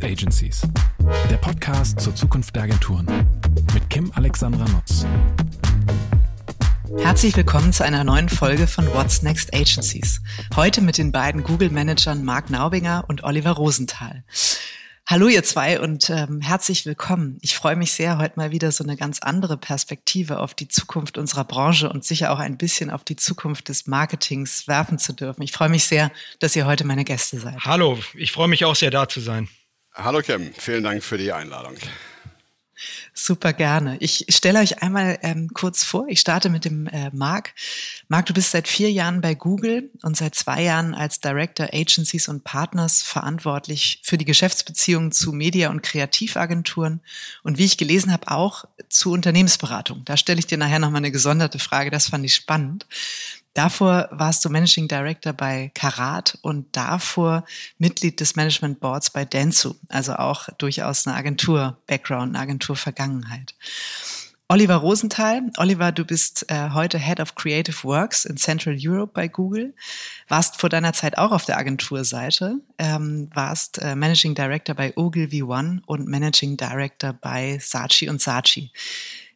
Next Agencies, der Podcast zur Zukunft der Agenturen mit Kim Alexandra Nutz. Herzlich willkommen zu einer neuen Folge von What's Next Agencies. Heute mit den beiden Google-Managern Marc Naubinger und Oliver Rosenthal. Hallo ihr zwei und ähm, herzlich willkommen. Ich freue mich sehr, heute mal wieder so eine ganz andere Perspektive auf die Zukunft unserer Branche und sicher auch ein bisschen auf die Zukunft des Marketings werfen zu dürfen. Ich freue mich sehr, dass ihr heute meine Gäste seid. Hallo, ich freue mich auch sehr, da zu sein. Hallo Kim, vielen Dank für die Einladung. Super gerne. Ich stelle euch einmal ähm, kurz vor. Ich starte mit dem äh, Marc. Marc, du bist seit vier Jahren bei Google und seit zwei Jahren als Director Agencies und Partners verantwortlich für die Geschäftsbeziehungen zu Media- und Kreativagenturen und wie ich gelesen habe, auch zu Unternehmensberatung. Da stelle ich dir nachher nochmal eine gesonderte Frage. Das fand ich spannend. Davor warst du Managing Director bei Karat und davor Mitglied des Management Boards bei Dentsu, also auch durchaus eine Agentur-Background, eine Agentur-Vergangenheit. Oliver Rosenthal. Oliver, du bist äh, heute Head of Creative Works in Central Europe bei Google, warst vor deiner Zeit auch auf der Agenturseite, ähm, warst äh, Managing Director bei Ogilvy One und Managing Director bei Saatchi und Saatchi.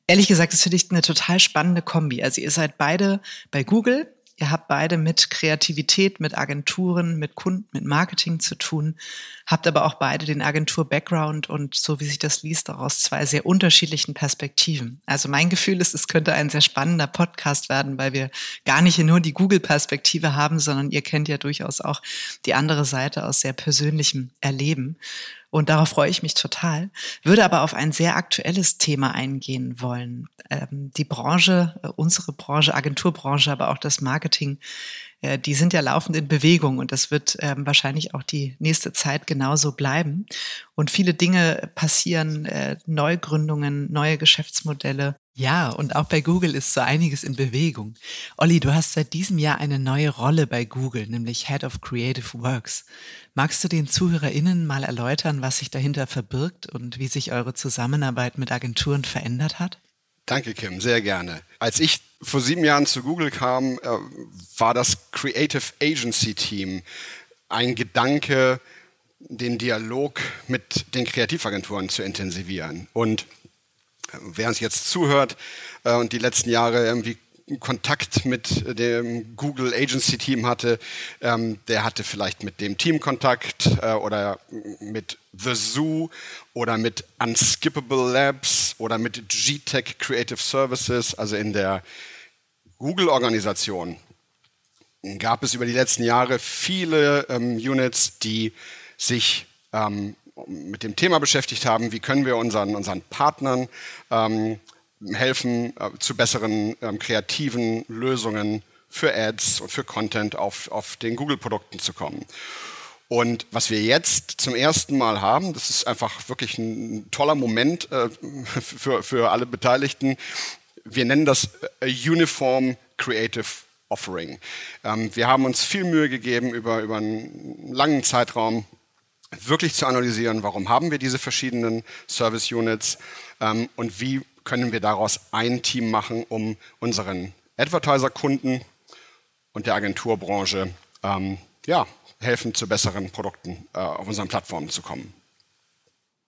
Ehrlich gesagt, das finde ich eine total spannende Kombi. Also ihr seid beide bei Google, ihr habt beide mit Kreativität, mit Agenturen, mit Kunden, mit Marketing zu tun, habt aber auch beide den Agentur-Background und so wie sich das liest, auch aus zwei sehr unterschiedlichen Perspektiven. Also mein Gefühl ist, es könnte ein sehr spannender Podcast werden, weil wir gar nicht nur die Google-Perspektive haben, sondern ihr kennt ja durchaus auch die andere Seite aus sehr persönlichem Erleben. Und darauf freue ich mich total. Würde aber auf ein sehr aktuelles Thema eingehen wollen. Ähm, die Branche, äh, unsere Branche, Agenturbranche, aber auch das Marketing, äh, die sind ja laufend in Bewegung und das wird ähm, wahrscheinlich auch die nächste Zeit genauso bleiben. Und viele Dinge passieren, äh, Neugründungen, neue Geschäftsmodelle, ja, und auch bei Google ist so einiges in Bewegung. Olli, du hast seit diesem Jahr eine neue Rolle bei Google, nämlich Head of Creative Works. Magst du den ZuhörerInnen mal erläutern, was sich dahinter verbirgt und wie sich eure Zusammenarbeit mit Agenturen verändert hat? Danke, Kim, sehr gerne. Als ich vor sieben Jahren zu Google kam, äh, war das Creative Agency Team ein Gedanke, den Dialog mit den Kreativagenturen zu intensivieren. Und wer uns jetzt zuhört äh, und die letzten Jahre irgendwie Kontakt mit dem Google Agency Team hatte, ähm, der hatte vielleicht mit dem Team Kontakt äh, oder mit The Zoo oder mit Unskippable Labs oder mit GTech Creative Services, also in der Google-Organisation gab es über die letzten Jahre viele ähm, Units, die sich ähm, mit dem Thema beschäftigt haben, wie können wir unseren, unseren Partnern ähm, helfen, äh, zu besseren ähm, kreativen Lösungen für Ads und für Content auf, auf den Google-Produkten zu kommen. Und was wir jetzt zum ersten Mal haben, das ist einfach wirklich ein toller Moment äh, für, für alle Beteiligten. Wir nennen das äh, Uniform Creative Offering. Ähm, wir haben uns viel Mühe gegeben über, über einen langen Zeitraum, wirklich zu analysieren, warum haben wir diese verschiedenen Service Units ähm, und wie können wir daraus ein Team machen, um unseren Advertiser-Kunden und der Agenturbranche ähm, ja, helfen, zu besseren Produkten äh, auf unseren Plattformen zu kommen.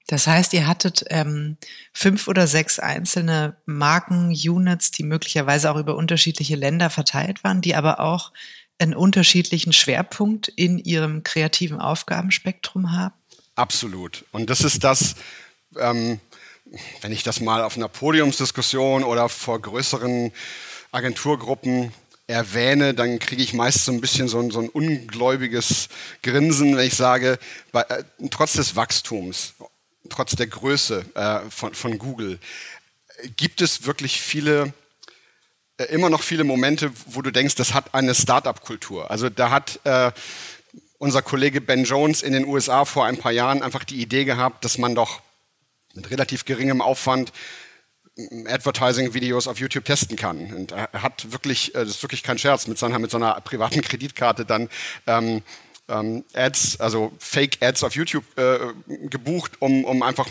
Das heißt, ihr hattet ähm, fünf oder sechs einzelne Marken-Units, die möglicherweise auch über unterschiedliche Länder verteilt waren, die aber auch einen unterschiedlichen Schwerpunkt in ihrem kreativen Aufgabenspektrum haben? Absolut. Und das ist das, ähm, wenn ich das mal auf einer Podiumsdiskussion oder vor größeren Agenturgruppen erwähne, dann kriege ich meist so ein bisschen so ein, so ein ungläubiges Grinsen, wenn ich sage, bei, äh, trotz des Wachstums, trotz der Größe äh, von, von Google, gibt es wirklich viele äh, immer noch viele Momente, wo du denkst, das hat eine Startup-Kultur. Also da hat äh, unser Kollege Ben Jones in den USA vor ein paar Jahren einfach die Idee gehabt, dass man doch mit relativ geringem Aufwand Advertising-Videos auf YouTube testen kann. Und er hat wirklich, äh, das ist wirklich kein Scherz, mit seiner, mit so einer privaten Kreditkarte dann ähm, ähm, Ads, also Fake-Ads auf YouTube äh, gebucht, um, um einfach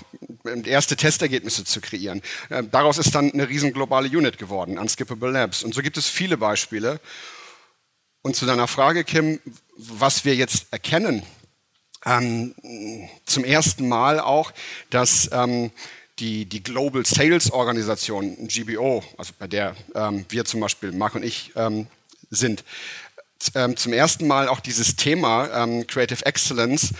erste Testergebnisse zu kreieren. Äh, daraus ist dann eine riesen globale Unit geworden, Unskippable Labs. Und so gibt es viele Beispiele. Und zu deiner Frage, Kim, was wir jetzt erkennen, ähm, zum ersten Mal auch, dass ähm, die, die Global Sales Organisation, GBO, also bei der ähm, wir zum Beispiel, Marc und ich, ähm, sind, ähm, zum ersten Mal auch dieses Thema ähm, Creative Excellence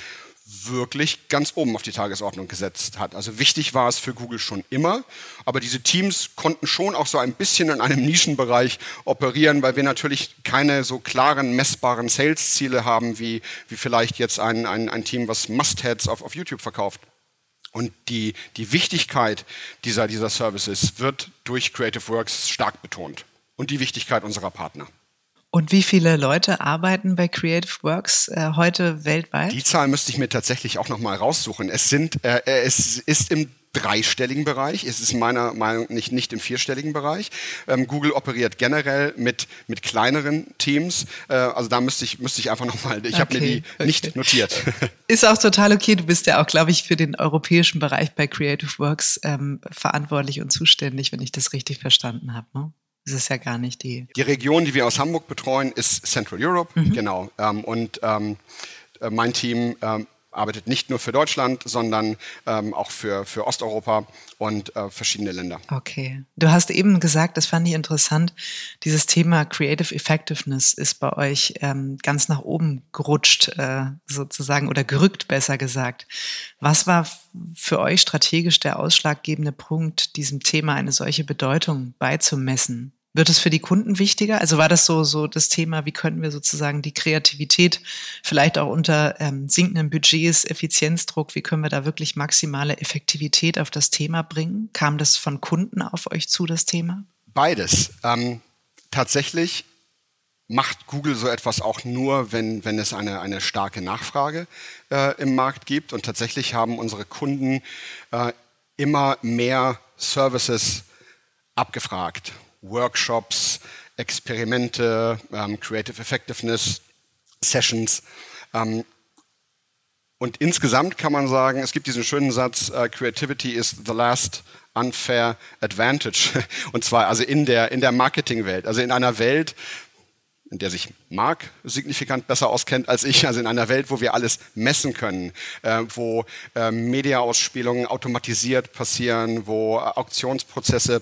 wirklich ganz oben auf die Tagesordnung gesetzt hat. Also wichtig war es für Google schon immer, aber diese Teams konnten schon auch so ein bisschen in einem Nischenbereich operieren, weil wir natürlich keine so klaren, messbaren Sales-Ziele haben, wie, wie vielleicht jetzt ein, ein, ein Team, was Must-Heads auf, auf YouTube verkauft. Und die, die Wichtigkeit dieser, dieser Services wird durch Creative Works stark betont und die Wichtigkeit unserer Partner. Und wie viele Leute arbeiten bei Creative Works äh, heute weltweit? Die Zahl müsste ich mir tatsächlich auch noch mal raussuchen. Es sind, äh, äh, es ist im dreistelligen Bereich. Es ist meiner Meinung nach nicht, nicht im vierstelligen Bereich. Ähm, Google operiert generell mit, mit kleineren Teams. Äh, also da müsste ich, müsste ich einfach nochmal, ich okay, habe mir die okay. nicht notiert. Ist auch total okay. Du bist ja auch, glaube ich, für den europäischen Bereich bei Creative Works ähm, verantwortlich und zuständig, wenn ich das richtig verstanden habe. Ne? Das ist ja gar nicht die. Die Region, die wir aus Hamburg betreuen, ist Central Europe, mhm. genau. Ähm, und ähm, äh, mein Team ähm, arbeitet nicht nur für Deutschland, sondern ähm, auch für, für Osteuropa und äh, verschiedene Länder. Okay. Du hast eben gesagt, das fand ich interessant, dieses Thema Creative Effectiveness ist bei euch ähm, ganz nach oben gerutscht, äh, sozusagen, oder gerückt, besser gesagt. Was war für euch strategisch der ausschlaggebende Punkt, diesem Thema eine solche Bedeutung beizumessen? Wird es für die Kunden wichtiger? Also war das so, so das Thema, wie könnten wir sozusagen die Kreativität vielleicht auch unter ähm, sinkenden Budgets, Effizienzdruck, wie können wir da wirklich maximale Effektivität auf das Thema bringen? Kam das von Kunden auf euch zu, das Thema? Beides. Ähm, tatsächlich macht Google so etwas auch nur, wenn, wenn es eine, eine starke Nachfrage äh, im Markt gibt. Und tatsächlich haben unsere Kunden äh, immer mehr Services abgefragt Workshops, Experimente, ähm, Creative Effectiveness, Sessions. Ähm, und insgesamt kann man sagen, es gibt diesen schönen Satz, uh, Creativity is the last unfair advantage. Und zwar also in der, in der Marketingwelt, also in einer Welt, in der sich Mark signifikant besser auskennt als ich, also in einer Welt, wo wir alles messen können, äh, wo äh, Mediaausspielungen automatisiert passieren, wo Auktionsprozesse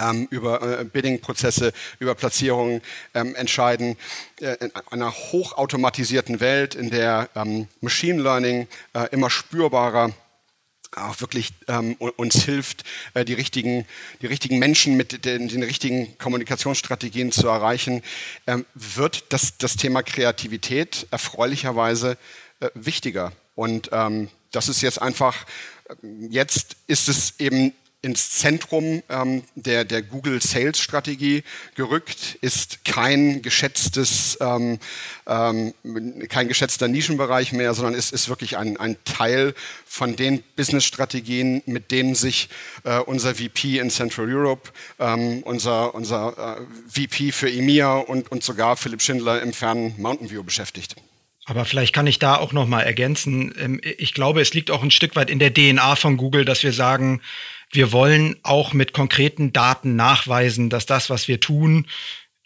ähm, über äh, Bidding-Prozesse, über Platzierungen ähm, entscheiden. Äh, in einer hochautomatisierten Welt, in der ähm, Machine Learning äh, immer spürbarer auch wirklich ähm, uns hilft, äh, die, richtigen, die richtigen Menschen mit den, den richtigen Kommunikationsstrategien zu erreichen, ähm, wird das, das Thema Kreativität erfreulicherweise äh, wichtiger. Und ähm, das ist jetzt einfach, äh, jetzt ist es eben ins Zentrum ähm, der, der Google Sales Strategie gerückt, ist kein geschätztes, ähm, ähm, kein geschätzter Nischenbereich mehr, sondern ist, ist wirklich ein, ein Teil von den Business Strategien, mit denen sich äh, unser VP in Central Europe, ähm, unser, unser äh, VP für EMEA und, und sogar Philipp Schindler im fernen Mountain View beschäftigt. Aber vielleicht kann ich da auch noch mal ergänzen. Ähm, ich glaube, es liegt auch ein Stück weit in der DNA von Google, dass wir sagen, wir wollen auch mit konkreten Daten nachweisen, dass das, was wir tun,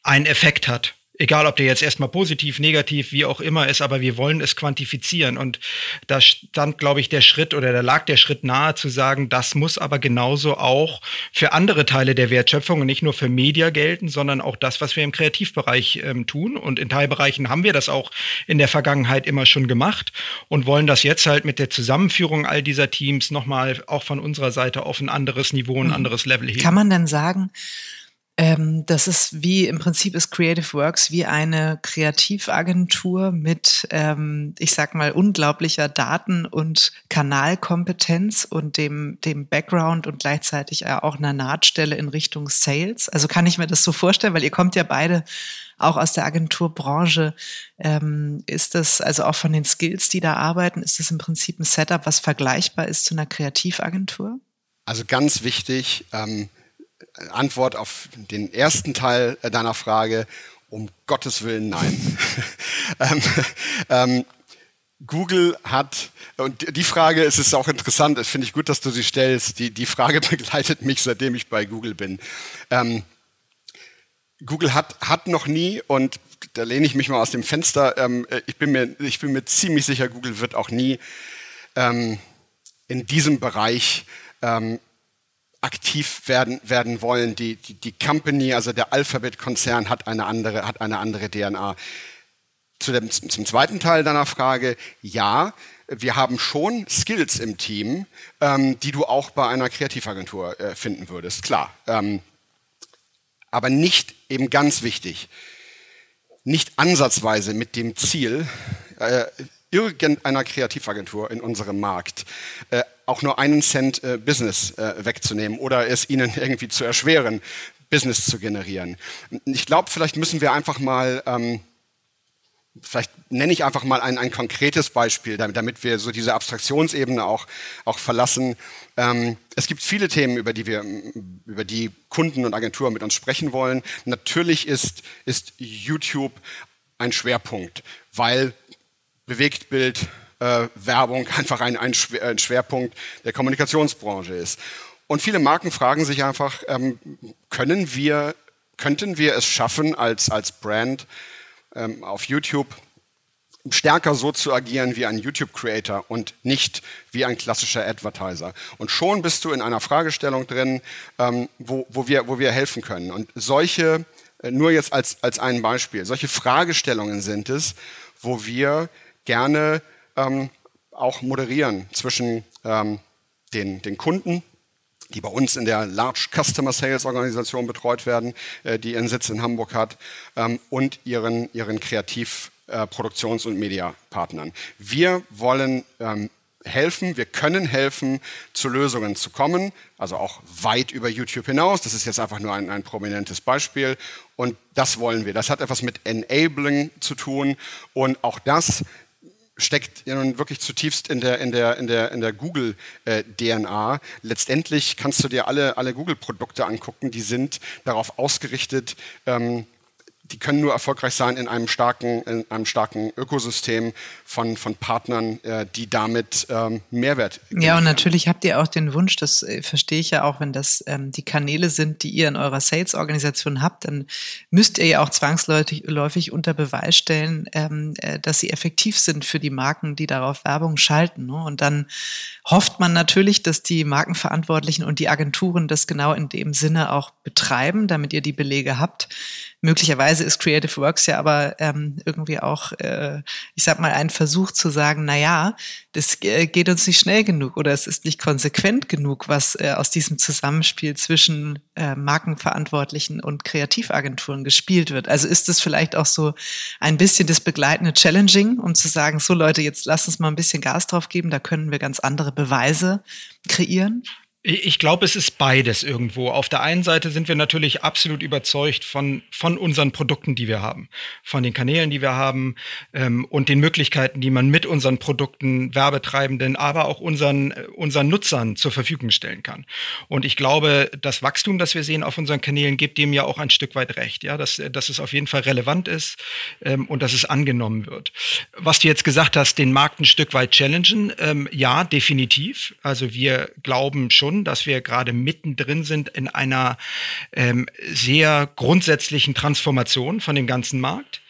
einen Effekt hat. Egal, ob der jetzt erstmal positiv, negativ, wie auch immer ist, aber wir wollen es quantifizieren. Und da stand, glaube ich, der Schritt oder da lag der Schritt nahe zu sagen, das muss aber genauso auch für andere Teile der Wertschöpfung und nicht nur für Media gelten, sondern auch das, was wir im Kreativbereich ähm, tun. Und in Teilbereichen haben wir das auch in der Vergangenheit immer schon gemacht und wollen das jetzt halt mit der Zusammenführung all dieser Teams nochmal auch von unserer Seite auf ein anderes Niveau, ein mhm. anderes Level heben. Kann man denn sagen, ähm, das ist wie, im Prinzip ist Creative Works wie eine Kreativagentur mit, ähm, ich sag mal, unglaublicher Daten- und Kanalkompetenz und dem, dem Background und gleichzeitig auch einer Nahtstelle in Richtung Sales. Also kann ich mir das so vorstellen, weil ihr kommt ja beide auch aus der Agenturbranche. Ähm, ist das, also auch von den Skills, die da arbeiten, ist das im Prinzip ein Setup, was vergleichbar ist zu einer Kreativagentur? Also ganz wichtig, ähm, Antwort auf den ersten Teil deiner Frage, um Gottes Willen nein. ähm, ähm, Google hat, und die Frage, es ist auch interessant, das finde ich gut, dass du sie stellst, die, die Frage begleitet mich, seitdem ich bei Google bin. Ähm, Google hat, hat noch nie, und da lehne ich mich mal aus dem Fenster, ähm, ich, bin mir, ich bin mir ziemlich sicher, Google wird auch nie ähm, in diesem Bereich ähm, aktiv werden, werden wollen. Die, die, die Company, also der Alphabet-Konzern hat eine andere, hat eine andere DNA. Zu dem, zum zweiten Teil deiner Frage, ja, wir haben schon Skills im Team, ähm, die du auch bei einer Kreativagentur äh, finden würdest, klar. Ähm, aber nicht eben ganz wichtig, nicht ansatzweise mit dem Ziel, äh, irgendeiner Kreativagentur in unserem Markt äh, auch nur einen Cent äh, Business äh, wegzunehmen oder es ihnen irgendwie zu erschweren, Business zu generieren. Ich glaube, vielleicht müssen wir einfach mal, ähm, vielleicht nenne ich einfach mal ein, ein konkretes Beispiel, damit, wir so diese Abstraktionsebene auch, auch verlassen. Ähm, es gibt viele Themen, über die wir, über die Kunden und Agenturen mit uns sprechen wollen. Natürlich ist, ist YouTube ein Schwerpunkt, weil Bewegtbild, äh, Werbung einfach ein, ein, Schwerpunkt der Kommunikationsbranche ist. Und viele Marken fragen sich einfach, ähm, können wir, könnten wir es schaffen, als, als Brand ähm, auf YouTube stärker so zu agieren wie ein YouTube-Creator und nicht wie ein klassischer Advertiser. Und schon bist du in einer Fragestellung drin, ähm, wo, wo, wir, wo wir helfen können. Und solche, äh, nur jetzt als, als ein Beispiel, solche Fragestellungen sind es, wo wir gerne ähm, auch moderieren zwischen ähm, den, den Kunden, die bei uns in der Large Customer Sales Organisation betreut werden, äh, die ihren Sitz in Hamburg hat, ähm, und ihren, ihren Kreativ- äh, Produktions- und Mediapartnern. Wir wollen ähm, helfen, wir können helfen, zu Lösungen zu kommen, also auch weit über YouTube hinaus. Das ist jetzt einfach nur ein, ein prominentes Beispiel. Und das wollen wir. Das hat etwas mit Enabling zu tun. Und auch das steckt ja nun wirklich zutiefst in der, in der, in der, in der Google-DNA. Äh, Letztendlich kannst du dir alle, alle Google-Produkte angucken, die sind darauf ausgerichtet, ähm, die können nur erfolgreich sein in einem starken, in einem starken Ökosystem von, von Partnern, äh, die damit ähm, Mehrwert. Ja, und natürlich habt ihr auch den Wunsch, das äh, verstehe ich ja auch, wenn das ähm, die Kanäle sind, die ihr in eurer Sales-Organisation habt, dann müsst ihr ja auch zwangsläufig unter Beweis stellen, ähm, äh, dass sie effektiv sind für die Marken, die darauf Werbung schalten. Ne? Und dann hofft man natürlich, dass die Markenverantwortlichen und die Agenturen das genau in dem Sinne auch betreiben, damit ihr die Belege habt. Möglicherweise ist Creative Works ja aber ähm, irgendwie auch, äh, ich sag mal, ein Versuch zu sagen, na ja, das äh, geht uns nicht schnell genug oder es ist nicht konsequent genug, was äh, aus diesem Zusammenspiel zwischen äh, Markenverantwortlichen und Kreativagenturen gespielt wird. Also ist es vielleicht auch so ein bisschen das begleitende Challenging, um zu sagen, so Leute, jetzt lasst uns mal ein bisschen Gas drauf geben, da können wir ganz andere Beweise kreieren? Ich glaube, es ist beides irgendwo. Auf der einen Seite sind wir natürlich absolut überzeugt von, von unseren Produkten, die wir haben, von den Kanälen, die wir haben ähm, und den Möglichkeiten, die man mit unseren Produkten, Werbetreibenden, aber auch unseren, äh, unseren Nutzern zur Verfügung stellen kann. Und ich glaube, das Wachstum, das wir sehen auf unseren Kanälen, gibt dem ja auch ein Stück weit recht, ja, dass, dass es auf jeden Fall relevant ist ähm, und dass es angenommen wird. Was du jetzt gesagt hast, den Markt ein Stück weit challengen, ähm, ja, definitiv. Also wir glauben schon, schon, dass wir gerade mittendrin sind in einer ähm, sehr grundsätzlichen Transformation von dem ganzen Markt,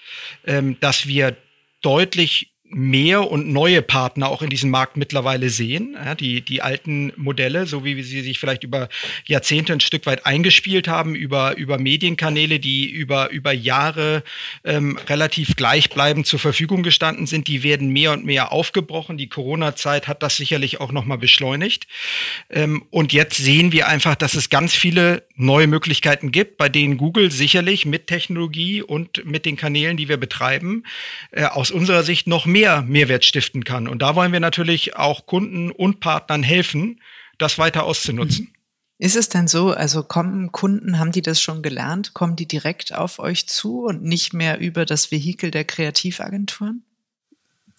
ähm, dass wir deutlich mehr und neue Partner auch in diesem Markt mittlerweile sehen. Ja, die, die alten Modelle, so wie sie sich vielleicht über Jahrzehnte ein Stück weit eingespielt haben, über, über Medienkanäle, die über, über Jahre ähm, relativ gleichbleibend zur Verfügung gestanden sind, die werden mehr und mehr aufgebrochen. Die Corona-Zeit hat das sicherlich auch nochmal beschleunigt. Ähm, und jetzt sehen wir einfach, dass es ganz viele neue Möglichkeiten gibt, bei denen Google sicherlich mit Technologie und mit den Kanälen, die wir betreiben, äh, aus unserer Sicht noch mehr Mehrwert stiften kann. Und da wollen wir natürlich auch Kunden und Partnern helfen, das weiter auszunutzen. Mhm. Ist es denn so, also kommen Kunden, haben die das schon gelernt? Kommen die direkt auf euch zu und nicht mehr über das Vehikel der Kreativagenturen?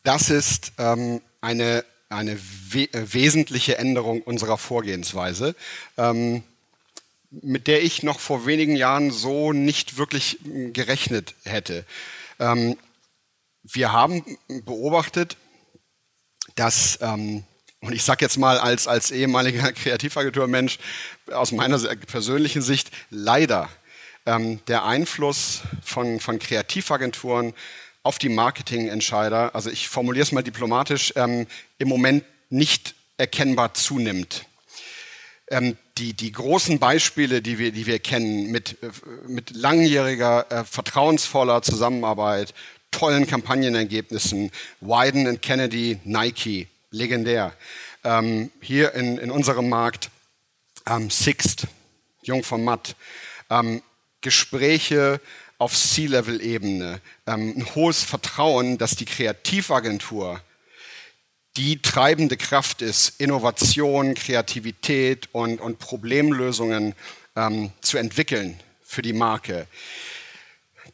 Das ist ähm, eine, eine we äh, wesentliche Änderung unserer Vorgehensweise. Ähm, mit der ich noch vor wenigen Jahren so nicht wirklich hm, gerechnet hätte. Ähm, wir haben beobachtet, dass, ähm, und ich sage jetzt mal als, als ehemaliger Kreativagenturmensch aus meiner persönlichen Sicht, leider ähm, der Einfluss von, von Kreativagenturen auf die Marketingentscheider, also ich formuliere es mal diplomatisch, ähm, im Moment nicht erkennbar zunimmt. Ähm, die, die großen Beispiele, die wir, die wir kennen, mit, äh, mit langjähriger, äh, vertrauensvoller Zusammenarbeit, tollen Kagnenergebnissen, Wyden Kennedy, Nike, legendär. Ähm, hier in, in unserem Markt ähm, Sixt, Jung von Matt, ähm, Gespräche auf C-Level-Ebene, ähm, ein hohes Vertrauen, dass die Kreativagentur die treibende Kraft ist, Innovation, Kreativität und, und Problemlösungen ähm, zu entwickeln für die Marke.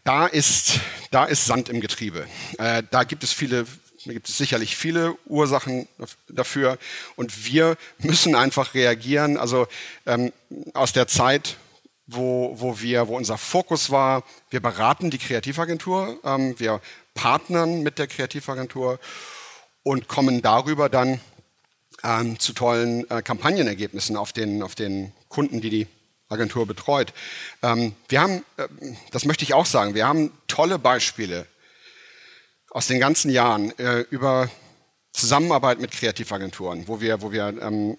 Da ist, da ist Sand im Getriebe. Äh, da gibt es viele, da gibt es sicherlich viele Ursachen dafür. Und wir müssen einfach reagieren. Also ähm, aus der Zeit, wo, wo, wir, wo unser Fokus war, wir beraten die Kreativagentur, ähm, wir partnern mit der Kreativagentur und kommen darüber dann ähm, zu tollen äh, Kampagnenergebnissen auf den, auf den Kunden, die die Agentur betreut. Ähm, wir haben, äh, das möchte ich auch sagen, wir haben tolle Beispiele aus den ganzen Jahren äh, über Zusammenarbeit mit Kreativagenturen, wo wir, wo wir ähm,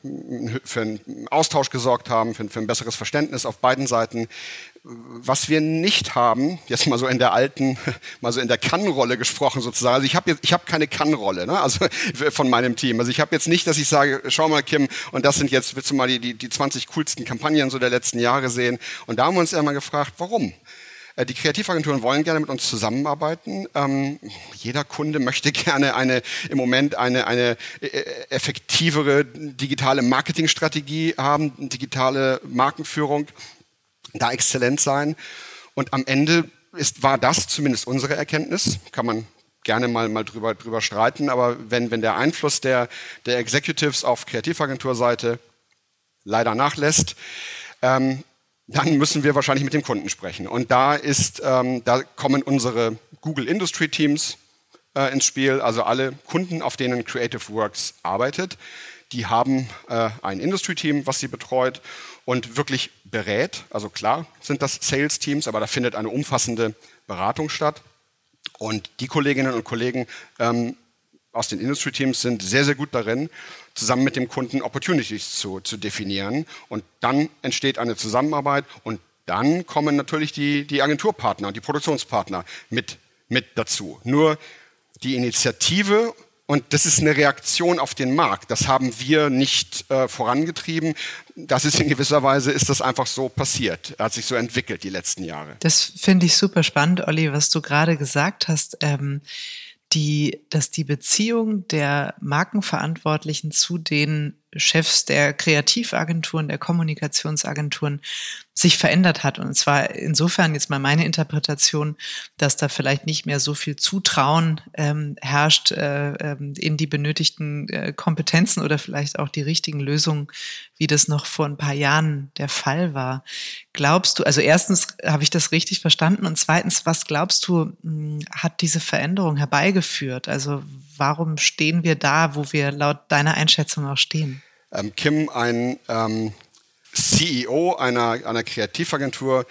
für einen Austausch gesorgt haben, für, für ein besseres Verständnis auf beiden Seiten. Was wir nicht haben, jetzt mal so in der alten, mal so in der Kann-Rolle gesprochen sozusagen. Also ich habe ich habe keine Kann-Rolle, ne? also von meinem Team. Also ich habe jetzt nicht, dass ich sage, schau mal Kim, und das sind jetzt, willst du mal die, die, die 20 coolsten Kampagnen so der letzten Jahre sehen? Und da haben wir uns immer gefragt, warum? Äh, die Kreativagenturen wollen gerne mit uns zusammenarbeiten. Ähm, jeder Kunde möchte gerne eine, im Moment eine, eine äh, effektivere digitale Marketingstrategie haben, digitale Markenführung, da exzellent sein. Und am Ende ist, war das zumindest unsere Erkenntnis, kann man gerne mal, mal drüber, drüber streiten, aber wenn, wenn der Einfluss der, der Executives auf Kreativagenturseite leider nachlässt, ähm, dann müssen wir wahrscheinlich mit dem Kunden sprechen. Und da ist, ähm, da kommen unsere Google Industry Teams äh, ins Spiel, also alle Kunden, auf denen Creative Works arbeitet. Die haben äh, ein Industry Team, was sie betreut und wirklich berät. Also klar sind das Sales Teams, aber da findet eine umfassende Beratung statt. Und die Kolleginnen und Kollegen ähm, aus den Industry Teams sind sehr, sehr gut darin, zusammen mit dem Kunden Opportunities zu, zu definieren. Und dann entsteht eine Zusammenarbeit und dann kommen natürlich die, die Agenturpartner, die Produktionspartner mit, mit dazu. Nur die Initiative und das ist eine Reaktion auf den Markt. Das haben wir nicht äh, vorangetrieben. Das ist in gewisser Weise ist das einfach so passiert. Hat sich so entwickelt die letzten Jahre. Das finde ich super spannend, Olli, was du gerade gesagt hast. Ähm die, dass die Beziehung der Markenverantwortlichen zu den Chefs der Kreativagenturen, der Kommunikationsagenturen sich verändert hat. Und zwar insofern jetzt mal meine Interpretation, dass da vielleicht nicht mehr so viel Zutrauen ähm, herrscht äh, ähm, in die benötigten äh, Kompetenzen oder vielleicht auch die richtigen Lösungen, wie das noch vor ein paar Jahren der Fall war. Glaubst du, also erstens habe ich das richtig verstanden und zweitens, was glaubst du, mh, hm, hat diese Veränderung herbeigeführt? Also warum stehen wir da, wo wir laut deiner Einschätzung auch stehen? Ähm, Kim, ein ähm, CEO einer, einer Kreativagentur,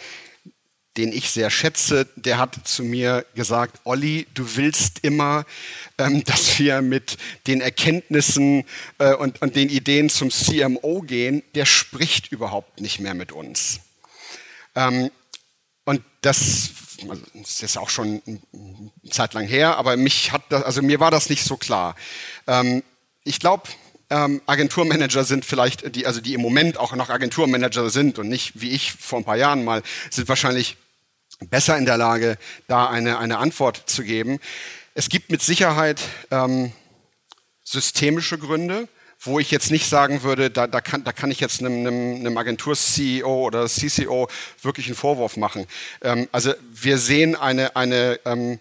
den ich sehr schätze, der hat zu mir gesagt, Olli, du willst immer, ähm, dass wir mit den Erkenntnissen äh, und, und den Ideen zum CMO gehen. Der spricht überhaupt nicht mehr mit uns. Ähm, und das, also das ist auch schon eine Zeit lang her, aber mich hat das, also mir war das nicht so klar. Ähm, ich glaube, ähm, Agenturmanager sind vielleicht, die, also die im Moment auch noch Agenturmanager sind und nicht wie ich vor ein paar Jahren mal, sind wahrscheinlich besser in der Lage, da eine, eine Antwort zu geben. Es gibt mit Sicherheit ähm, systemische Gründe, wo ich jetzt nicht sagen würde, da, da, kann, da kann ich jetzt einem, einem, einem Agentur-CEO oder CCO wirklich einen Vorwurf machen. Ähm, also wir sehen eine, eine ähm,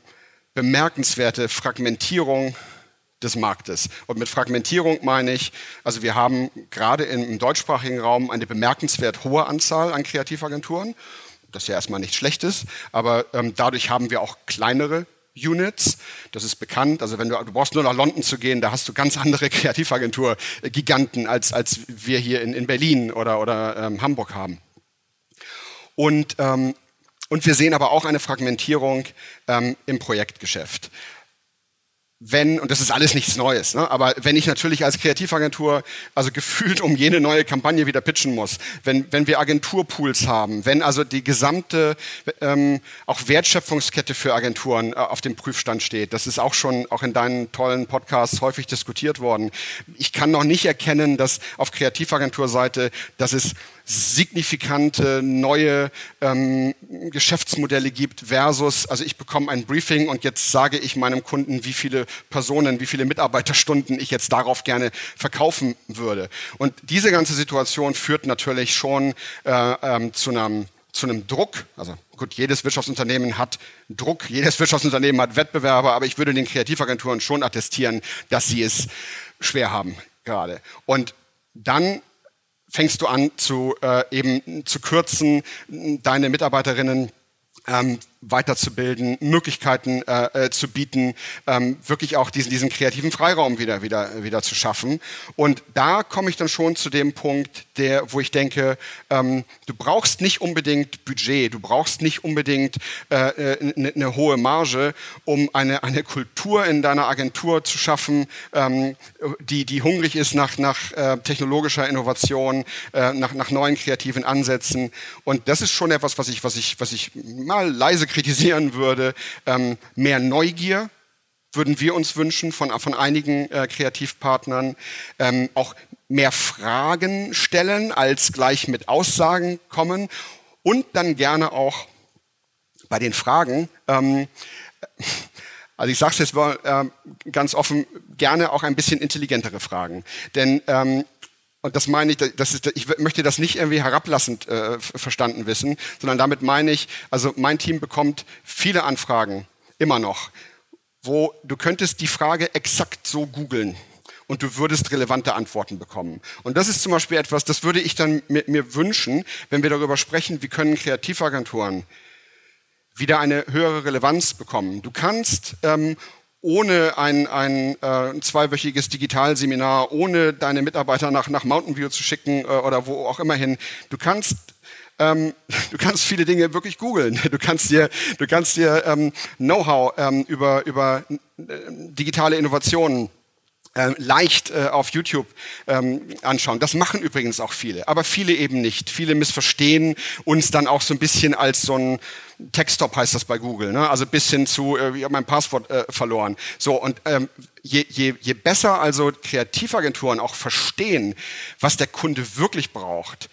bemerkenswerte Fragmentierung des Marktes. Und mit Fragmentierung meine ich, also wir haben gerade im deutschsprachigen Raum eine bemerkenswert hohe Anzahl an Kreativagenturen, das ja erstmal nichts Schlechtes, aber ähm, dadurch haben wir auch kleinere Units. Das ist bekannt. Also wenn du, du brauchst nur nach London zu gehen, da hast du ganz andere Kreativagentur-Giganten, als, als wir hier in, in Berlin oder, oder ähm, Hamburg haben. Und ähm, Und wir sehen aber auch eine Fragmentierung ähm, im Projektgeschäft wenn, und das ist alles nichts Neues, ne, aber wenn ich natürlich als Kreativagentur also gefühlt um jene neue Kampagne wieder pitchen muss, wenn, wenn wir Agenturpools haben, wenn also die gesamte ähm, auch Wertschöpfungskette für Agenturen äh, auf dem Prüfstand steht, das ist auch schon auch in deinen tollen Podcasts häufig diskutiert worden. Ich kann noch nicht erkennen, dass auf Kreativagenturseite, dass es signifikante neue ähm, Geschäftsmodelle gibt versus, also ich bekomme ein Briefing und jetzt sage ich meinem Kunden, wie viele Personen, wie viele Mitarbeiterstunden ich jetzt darauf gerne verkaufen würde. Und diese ganze Situation führt natürlich schon äh, ähm, zu einem zu einem Druck, also gut, jedes Wirtschaftsunternehmen hat Druck, jedes Wirtschaftsunternehmen hat Wettbewerber, aber ich würde den Kreativagenturen schon attestieren, dass sie es schwer haben gerade. Und dann fängst du an zu äh, eben zu kürzen, deine Mitarbeiterinnen ähm, weiterzubilden, Möglichkeiten äh, äh, zu bieten, ähm, wirklich auch diesen, diesen kreativen Freiraum wieder, wieder, wieder zu schaffen. Und da komme ich dann schon zu dem Punkt, der, wo ich denke, ähm, du brauchst nicht unbedingt Budget, du brauchst nicht unbedingt eine äh, äh ne, ne hohe Marge, um eine, eine Kultur in deiner Agentur zu schaffen, ähm, die, die hungrig ist nach, nach äh, technologischer Innovation, äh, nach, nach neuen kreativen Ansätzen. Und das ist schon etwas, was ich, was ich, was ich mal leise kritisieren würde, ähm, mehr Neugier würden wir uns wünschen von, von einigen äh, Kreativpartnern, ähm, auch mehr Fragen stellen, als gleich mit Aussagen kommen und dann gerne auch bei den Fragen, ähm, also ich sage es jetzt mal äh, ganz offen, gerne auch ein bisschen intelligentere Fragen. Denn ähm, und das meine ich, das ist, ich möchte das nicht irgendwie herablassend äh, verstanden wissen, sondern damit meine ich, also mein Team bekommt viele Anfragen, immer noch, wo du könntest die Frage exakt so googeln und du würdest relevante Antworten bekommen. Und das ist zum Beispiel etwas, das würde ich dann mir, mir wünschen, wenn wir darüber sprechen, wie können Kreativagenturen wieder eine höhere Relevanz bekommen. Du kannst ähm, ohne ein, ein äh, zweiwöchiges Digitalseminar, ohne deine Mitarbeiter nach, nach Mountain View zu schicken äh, oder wo auch immer hin. Du kannst ähm, du kannst viele Dinge wirklich googeln. Du kannst dir, du kannst dir ähm, Know-how ähm, über, über äh, digitale Innovationen äh, leicht äh, auf YouTube ähm, anschauen. Das machen übrigens auch viele, aber viele eben nicht. Viele missverstehen uns dann auch so ein bisschen als so ein Textstop heißt das bei Google, ne? also bis hin zu, äh, ich habe mein Passwort äh, verloren. So und ähm, je, je, je besser also Kreativagenturen auch verstehen, was der Kunde wirklich braucht,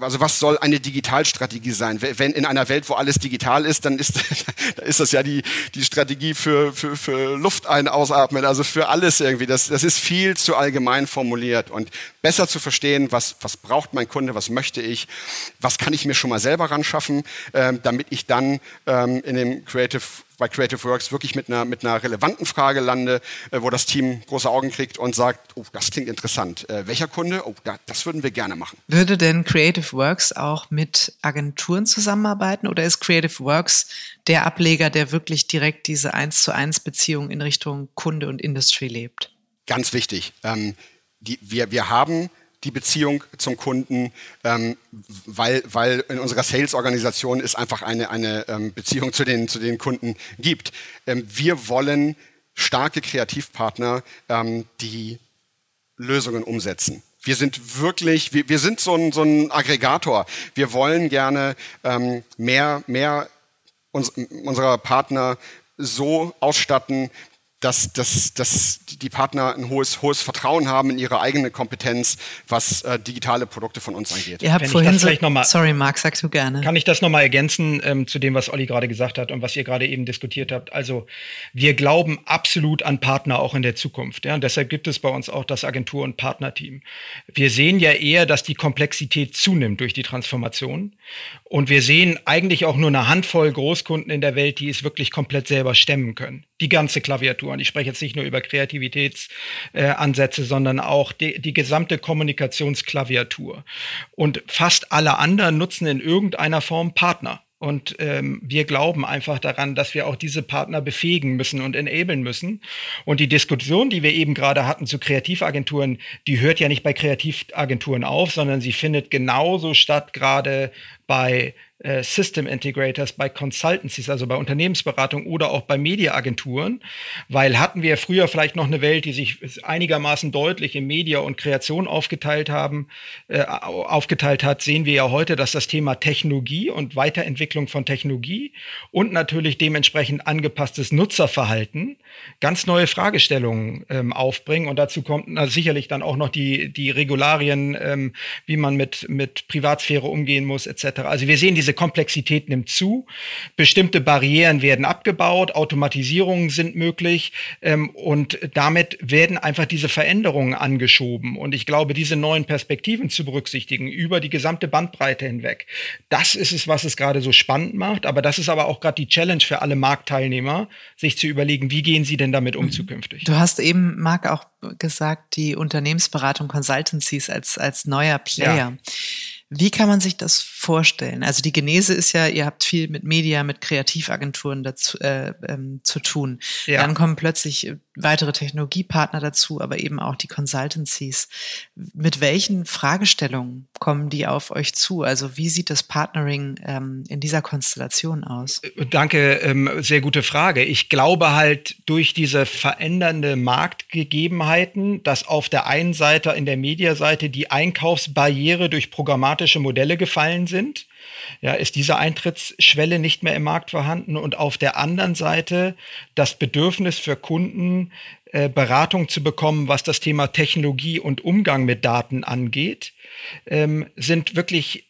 also was soll eine Digitalstrategie sein? Wenn in einer Welt, wo alles digital ist, dann ist, dann ist das ja die, die Strategie für, für, für Luft ein, ausatmen, also für alles irgendwie. Das, das ist viel zu allgemein formuliert und besser zu verstehen, was, was braucht mein Kunde, was möchte ich, was kann ich mir schon mal selber ran schaffen, ähm, damit ich dann ähm, in dem Creative bei Creative Works wirklich mit einer, mit einer relevanten Frage lande, äh, wo das Team große Augen kriegt und sagt, oh, das klingt interessant. Äh, welcher Kunde? Oh, da, das würden wir gerne machen. Würde denn Creative Works auch mit Agenturen zusammenarbeiten oder ist Creative Works der Ableger, der wirklich direkt diese eins zu eins Beziehung in Richtung Kunde und Industry lebt? Ganz wichtig. Ähm, die, wir, wir haben die Beziehung zum Kunden, ähm, weil, weil in unserer Sales-Organisation es einfach eine, eine ähm, Beziehung zu den, zu den Kunden gibt. Ähm, wir wollen starke Kreativpartner, ähm, die Lösungen umsetzen. Wir sind wirklich, wir, wir sind so ein, so ein Aggregator. Wir wollen gerne ähm, mehr, mehr uns, unserer Partner so ausstatten, dass, dass, dass die Partner ein hohes, hohes Vertrauen haben in ihre eigene Kompetenz, was äh, digitale Produkte von uns angeht. Ihr habt Wenn vorhin so, mal, sorry Marc, sagst du gerne. Kann ich das nochmal ergänzen ähm, zu dem, was Olli gerade gesagt hat und was ihr gerade eben diskutiert habt? Also wir glauben absolut an Partner auch in der Zukunft. Ja? Und deshalb gibt es bei uns auch das Agentur- und Partnerteam. Wir sehen ja eher, dass die Komplexität zunimmt durch die Transformation. Und wir sehen eigentlich auch nur eine Handvoll Großkunden in der Welt, die es wirklich komplett selber stemmen können. Die ganze Klaviatur. Und ich spreche jetzt nicht nur über Kreativitätsansätze, äh, sondern auch die, die gesamte Kommunikationsklaviatur. Und fast alle anderen nutzen in irgendeiner Form Partner. Und ähm, wir glauben einfach daran, dass wir auch diese Partner befähigen müssen und enablen müssen. Und die Diskussion, die wir eben gerade hatten zu Kreativagenturen, die hört ja nicht bei Kreativagenturen auf, sondern sie findet genauso statt gerade bei System Integrators, bei Consultancies, also bei Unternehmensberatung oder auch bei Mediaagenturen, weil hatten wir früher vielleicht noch eine Welt, die sich einigermaßen deutlich in Media und Kreation aufgeteilt haben, äh, aufgeteilt hat, sehen wir ja heute, dass das Thema Technologie und Weiterentwicklung von Technologie und natürlich dementsprechend angepasstes Nutzerverhalten ganz neue Fragestellungen ähm, aufbringen und dazu kommt na, sicherlich dann auch noch die die Regularien, ähm, wie man mit mit Privatsphäre umgehen muss etc. Also wir sehen diese diese Komplexität nimmt zu. Bestimmte Barrieren werden abgebaut, Automatisierungen sind möglich ähm, und damit werden einfach diese Veränderungen angeschoben. Und ich glaube, diese neuen Perspektiven zu berücksichtigen über die gesamte Bandbreite hinweg, das ist es, was es gerade so spannend macht. Aber das ist aber auch gerade die Challenge für alle Marktteilnehmer, sich zu überlegen, wie gehen sie denn damit um mhm. zukünftig. Du hast eben, Marc, auch gesagt, die Unternehmensberatung Consultancies als, als neuer Player. Ja. Wie kann man sich das vorstellen? Also die Genese ist ja, ihr habt viel mit Media, mit Kreativagenturen dazu, äh, ähm, zu tun. Ja. Dann kommen plötzlich äh, weitere Technologiepartner dazu, aber eben auch die Consultancies. Mit welchen Fragestellungen kommen die auf euch zu? Also wie sieht das Partnering ähm, in dieser Konstellation aus? Danke, ähm, sehr gute Frage. Ich glaube halt durch diese verändernde Marktgegebenheiten, dass auf der einen Seite in der Mediaseite die Einkaufsbarriere durch programmatische Modelle gefallen sind ja, ist diese Eintrittsschwelle nicht mehr im Markt vorhanden und auf der anderen Seite das Bedürfnis für Kunden, äh, Beratung zu bekommen, was das Thema Technologie und Umgang mit Daten angeht, ähm, sind wirklich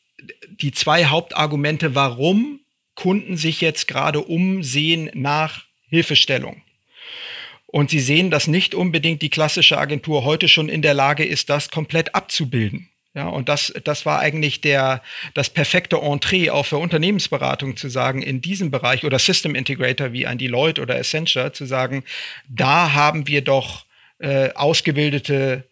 die zwei Hauptargumente, warum Kunden sich jetzt gerade umsehen nach Hilfestellung. Und sie sehen, dass nicht unbedingt die klassische Agentur heute schon in der Lage ist, das komplett abzubilden. Ja, und das, das war eigentlich der, das perfekte Entree auch für Unternehmensberatung zu sagen, in diesem Bereich oder System Integrator wie ein Deloitte oder Accenture zu sagen, da haben wir doch äh, ausgebildete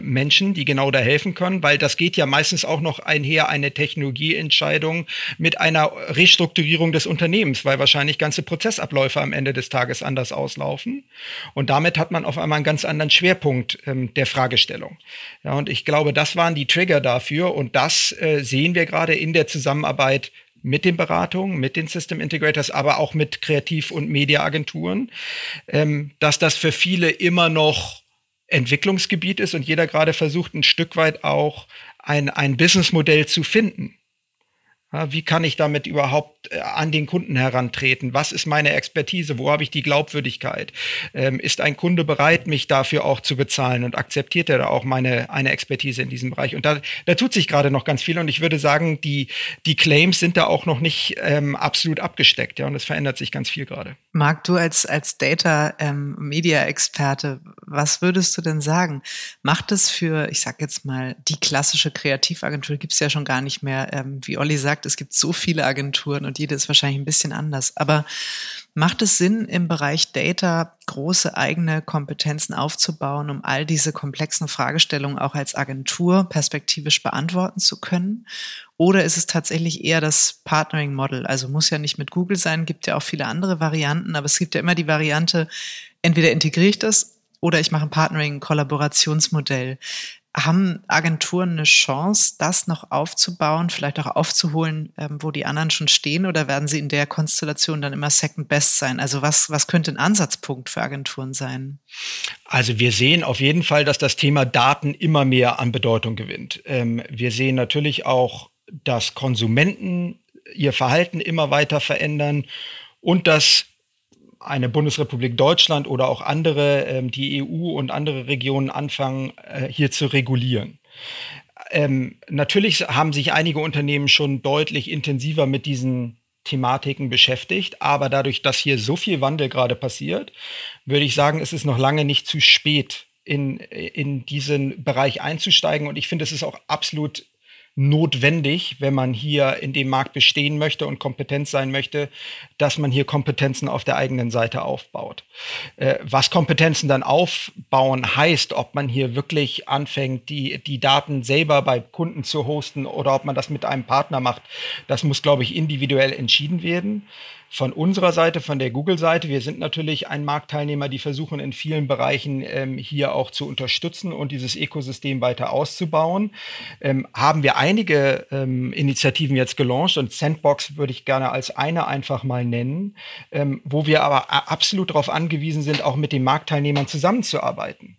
Menschen, die genau da helfen können, weil das geht ja meistens auch noch einher, eine Technologieentscheidung mit einer Restrukturierung des Unternehmens, weil wahrscheinlich ganze Prozessabläufe am Ende des Tages anders auslaufen. Und damit hat man auf einmal einen ganz anderen Schwerpunkt ähm, der Fragestellung. Ja, und ich glaube, das waren die Trigger dafür und das äh, sehen wir gerade in der Zusammenarbeit mit den Beratungen, mit den System Integrators, aber auch mit Kreativ- und Mediaagenturen, ähm, dass das für viele immer noch Entwicklungsgebiet ist und jeder gerade versucht, ein Stück weit auch ein, ein Businessmodell zu finden. Ja, wie kann ich damit überhaupt äh, an den Kunden herantreten? Was ist meine Expertise? Wo habe ich die Glaubwürdigkeit? Ähm, ist ein Kunde bereit, mich dafür auch zu bezahlen und akzeptiert er da auch meine eine Expertise in diesem Bereich? Und da, da tut sich gerade noch ganz viel und ich würde sagen, die, die Claims sind da auch noch nicht ähm, absolut abgesteckt. Ja, und es verändert sich ganz viel gerade. Marc, du als, als Data-Media-Experte, ähm, was würdest du denn sagen? Macht es für, ich sag jetzt mal, die klassische Kreativagentur, gibt es ja schon gar nicht mehr, ähm, wie Olli sagt, es gibt so viele Agenturen und jede ist wahrscheinlich ein bisschen anders. Aber macht es Sinn, im Bereich Data große eigene Kompetenzen aufzubauen, um all diese komplexen Fragestellungen auch als Agentur perspektivisch beantworten zu können? Oder ist es tatsächlich eher das Partnering-Model? Also muss ja nicht mit Google sein, gibt ja auch viele andere Varianten, aber es gibt ja immer die Variante, entweder integriere ich das oder ich mache ein Partnering, Kollaborationsmodell. Haben Agenturen eine Chance, das noch aufzubauen, vielleicht auch aufzuholen, ähm, wo die anderen schon stehen, oder werden sie in der Konstellation dann immer Second Best sein? Also was, was könnte ein Ansatzpunkt für Agenturen sein? Also wir sehen auf jeden Fall, dass das Thema Daten immer mehr an Bedeutung gewinnt. Ähm, wir sehen natürlich auch, dass Konsumenten ihr Verhalten immer weiter verändern und dass eine Bundesrepublik Deutschland oder auch andere, ähm, die EU und andere Regionen anfangen, äh, hier zu regulieren. Ähm, natürlich haben sich einige Unternehmen schon deutlich intensiver mit diesen Thematiken beschäftigt, aber dadurch, dass hier so viel Wandel gerade passiert, würde ich sagen, es ist noch lange nicht zu spät, in, in diesen Bereich einzusteigen. Und ich finde, es ist auch absolut notwendig, wenn man hier in dem Markt bestehen möchte und kompetent sein möchte, dass man hier Kompetenzen auf der eigenen Seite aufbaut. Äh, was Kompetenzen dann aufbauen heißt, ob man hier wirklich anfängt, die, die Daten selber bei Kunden zu hosten oder ob man das mit einem Partner macht, das muss, glaube ich, individuell entschieden werden. Von unserer Seite, von der Google-Seite, wir sind natürlich ein Marktteilnehmer, die versuchen in vielen Bereichen ähm, hier auch zu unterstützen und dieses Ökosystem weiter auszubauen. Ähm, haben wir einige ähm, Initiativen jetzt gelauncht und Sandbox würde ich gerne als eine einfach mal nennen, ähm, wo wir aber absolut darauf angewiesen sind, auch mit den Marktteilnehmern zusammenzuarbeiten.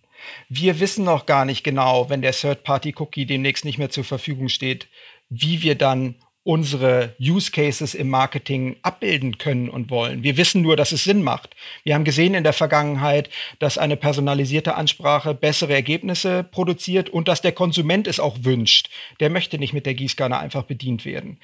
Wir wissen noch gar nicht genau, wenn der Third-Party-Cookie demnächst nicht mehr zur Verfügung steht, wie wir dann unsere Use Cases im Marketing abbilden können und wollen. Wir wissen nur, dass es Sinn macht. Wir haben gesehen in der Vergangenheit, dass eine personalisierte Ansprache bessere Ergebnisse produziert und dass der Konsument es auch wünscht. Der möchte nicht mit der Gießkanne einfach bedient werden.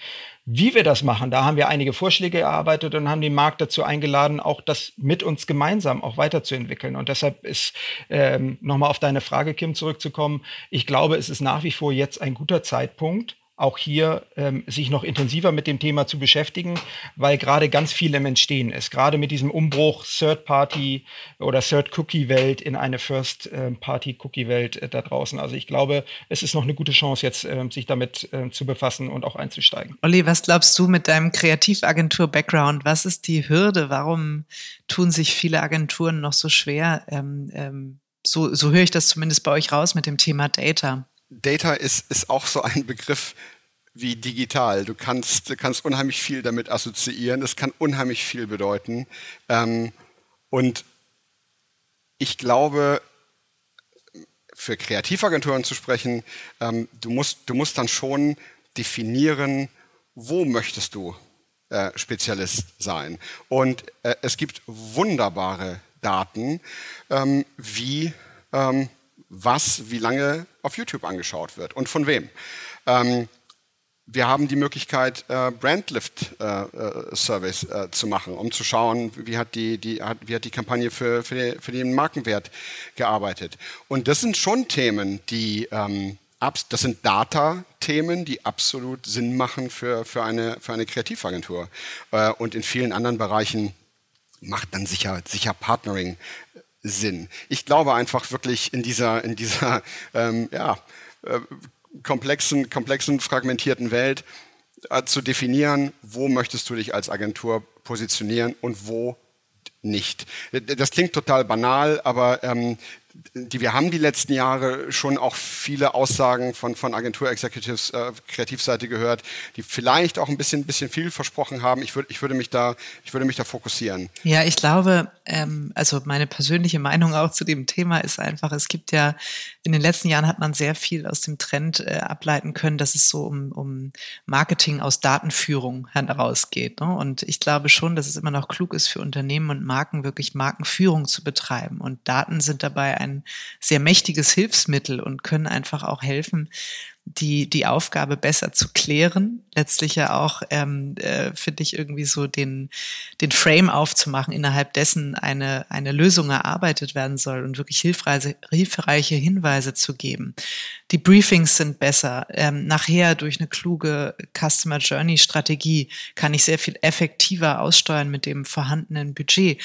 Wie wir das machen, da haben wir einige Vorschläge erarbeitet und haben den Markt dazu eingeladen, auch das mit uns gemeinsam auch weiterzuentwickeln. Und deshalb ist ähm, nochmal auf deine Frage, Kim, zurückzukommen. Ich glaube, es ist nach wie vor jetzt ein guter Zeitpunkt, auch hier ähm, sich noch intensiver mit dem Thema zu beschäftigen, weil gerade ganz viel im Entstehen ist. Gerade mit diesem Umbruch Third-Party oder Third-Cookie-Welt in eine First-Party-Cookie-Welt äh, da draußen. Also ich glaube, es ist noch eine gute Chance, jetzt äh, sich damit äh, zu befassen und auch einzusteigen. Olli, was glaubst du mit deinem Kreativagentur-Background? Was ist die Hürde? Warum tun sich viele Agenturen noch so schwer? Ähm, ähm, so, so höre ich das zumindest bei euch raus mit dem Thema Data. Data ist, ist auch so ein Begriff wie digital. Du kannst, du kannst unheimlich viel damit assoziieren. Es kann unheimlich viel bedeuten. Ähm, und ich glaube, für Kreativagenturen zu sprechen, ähm, du, musst, du musst dann schon definieren, wo möchtest du äh, Spezialist sein. Und äh, es gibt wunderbare Daten, ähm, wie ähm, was wie lange auf YouTube angeschaut wird und von wem. Ähm, wir haben die Möglichkeit, äh, Brandlift-Surveys äh, äh, zu machen, um zu schauen, wie hat die, die, hat, wie hat die Kampagne für, für, die, für, den Markenwert gearbeitet. Und das sind schon Themen, die, ähm, das sind Data-Themen, die absolut Sinn machen für, für, eine, für eine Kreativagentur. Äh, und in vielen anderen Bereichen macht dann sicher, sicher Partnering Sinn. Ich glaube einfach wirklich in dieser, in dieser ähm, ja, äh, komplexen, komplexen, fragmentierten Welt äh, zu definieren, wo möchtest du dich als Agentur positionieren und wo nicht. Das klingt total banal, aber ähm, die, wir haben die letzten Jahre schon auch viele Aussagen von, von Agentur-Executives, äh, Kreativseite gehört, die vielleicht auch ein bisschen, bisschen viel versprochen haben. Ich, würd, ich, würde mich da, ich würde mich da fokussieren. Ja, ich glaube, ähm, also meine persönliche Meinung auch zu dem Thema ist einfach, es gibt ja, in den letzten Jahren hat man sehr viel aus dem Trend äh, ableiten können, dass es so um, um Marketing aus Datenführung herausgeht. Ne? Und ich glaube schon, dass es immer noch klug ist für Unternehmen und Marken, wirklich Markenführung zu betreiben. Und Daten sind dabei ein sehr mächtiges Hilfsmittel und können einfach auch helfen, die, die Aufgabe besser zu klären, letztlich ja auch, ähm, äh, finde ich, irgendwie so den, den Frame aufzumachen, innerhalb dessen eine, eine Lösung erarbeitet werden soll und wirklich hilfreiche, hilfreiche Hinweise zu geben. Die Briefings sind besser. Ähm, nachher durch eine kluge Customer Journey Strategie kann ich sehr viel effektiver aussteuern mit dem vorhandenen Budget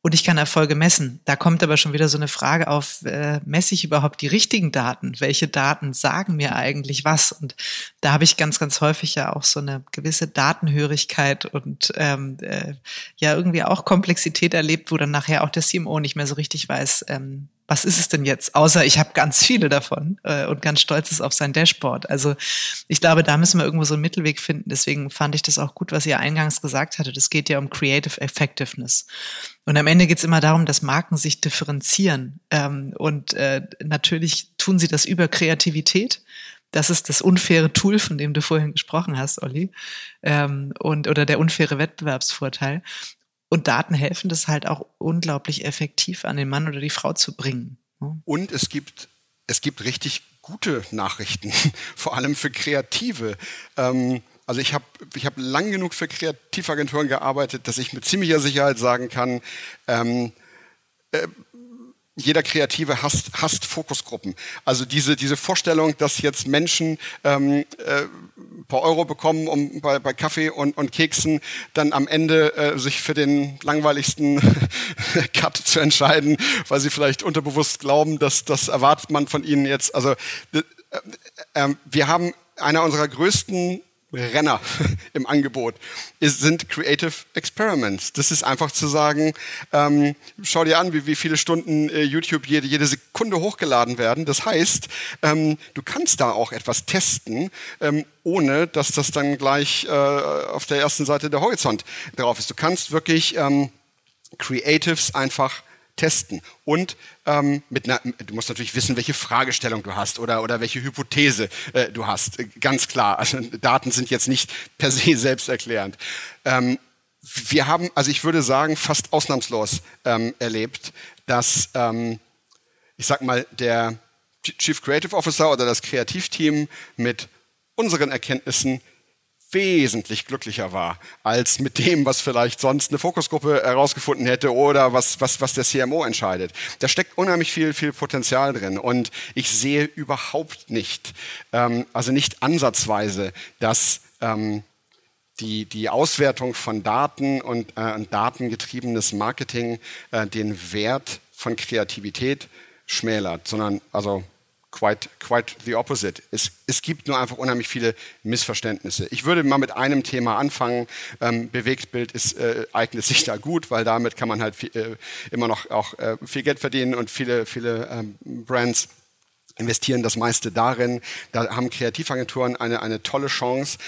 und ich kann Erfolge messen. Da kommt aber schon wieder so eine Frage auf, äh, messe ich überhaupt die richtigen Daten? Welche Daten sagen mir eigentlich was? Und da habe ich ganz, ganz häufig ja auch so eine gewisse Datenhörigkeit und ähm, äh, ja irgendwie auch Komplexität erlebt, wo dann nachher auch der CMO nicht mehr so richtig weiß, ähm, was ist es denn jetzt? Außer ich habe ganz viele davon äh, und ganz stolz ist auf sein Dashboard. Also ich glaube, da müssen wir irgendwo so einen Mittelweg finden. Deswegen fand ich das auch gut, was ihr eingangs gesagt hattet. Es geht ja um Creative Effectiveness. Und am Ende geht es immer darum, dass Marken sich differenzieren. Ähm, und äh, natürlich tun sie das über Kreativität. Das ist das unfaire Tool, von dem du vorhin gesprochen hast, Olli, ähm, und oder der unfaire Wettbewerbsvorteil. Und Daten helfen das halt auch unglaublich effektiv an den Mann oder die Frau zu bringen. Und es gibt, es gibt richtig gute Nachrichten, vor allem für Kreative. Ähm, also ich habe ich hab lang genug für Kreativagenturen gearbeitet, dass ich mit ziemlicher Sicherheit sagen kann, ähm, äh, jeder Kreative hasst, hasst Fokusgruppen. Also diese, diese Vorstellung, dass jetzt Menschen ähm, äh, paar Euro bekommen, um bei, bei Kaffee und, und Keksen dann am Ende äh, sich für den langweiligsten Cut zu entscheiden, weil sie vielleicht unterbewusst glauben, dass das erwartet man von ihnen jetzt. Also äh, äh, wir haben einer unserer größten Renner im Angebot ist, sind Creative Experiments. Das ist einfach zu sagen, ähm, schau dir an, wie, wie viele Stunden äh, YouTube jede, jede Sekunde hochgeladen werden. Das heißt, ähm, du kannst da auch etwas testen, ähm, ohne dass das dann gleich äh, auf der ersten Seite der Horizont drauf ist. Du kannst wirklich ähm, Creatives einfach testen. Und ähm, mit einer, du musst natürlich wissen, welche Fragestellung du hast oder, oder welche Hypothese äh, du hast. Ganz klar. Also Daten sind jetzt nicht per se selbsterklärend. Ähm, wir haben, also ich würde sagen, fast ausnahmslos ähm, erlebt, dass, ähm, ich sag mal, der Chief Creative Officer oder das Kreativteam mit unseren Erkenntnissen wesentlich glücklicher war als mit dem, was vielleicht sonst eine Fokusgruppe herausgefunden hätte oder was, was, was der CMO entscheidet. Da steckt unheimlich viel, viel Potenzial drin und ich sehe überhaupt nicht, ähm, also nicht ansatzweise, dass ähm, die, die Auswertung von Daten und, äh, datengetriebenes Marketing äh, den Wert von Kreativität schmälert, sondern also quite, quite the opposite. Es, es gibt nur einfach unheimlich viele Missverständnisse. Ich würde mal mit einem Thema anfangen. Ähm, Bewegtbild ist, äh, eignet sich da gut, weil damit kann man halt viel, äh, immer noch auch äh, viel Geld verdienen und viele, viele ähm, Brands investieren das meiste darin. Da haben Kreativagenturen eine, eine tolle Chance.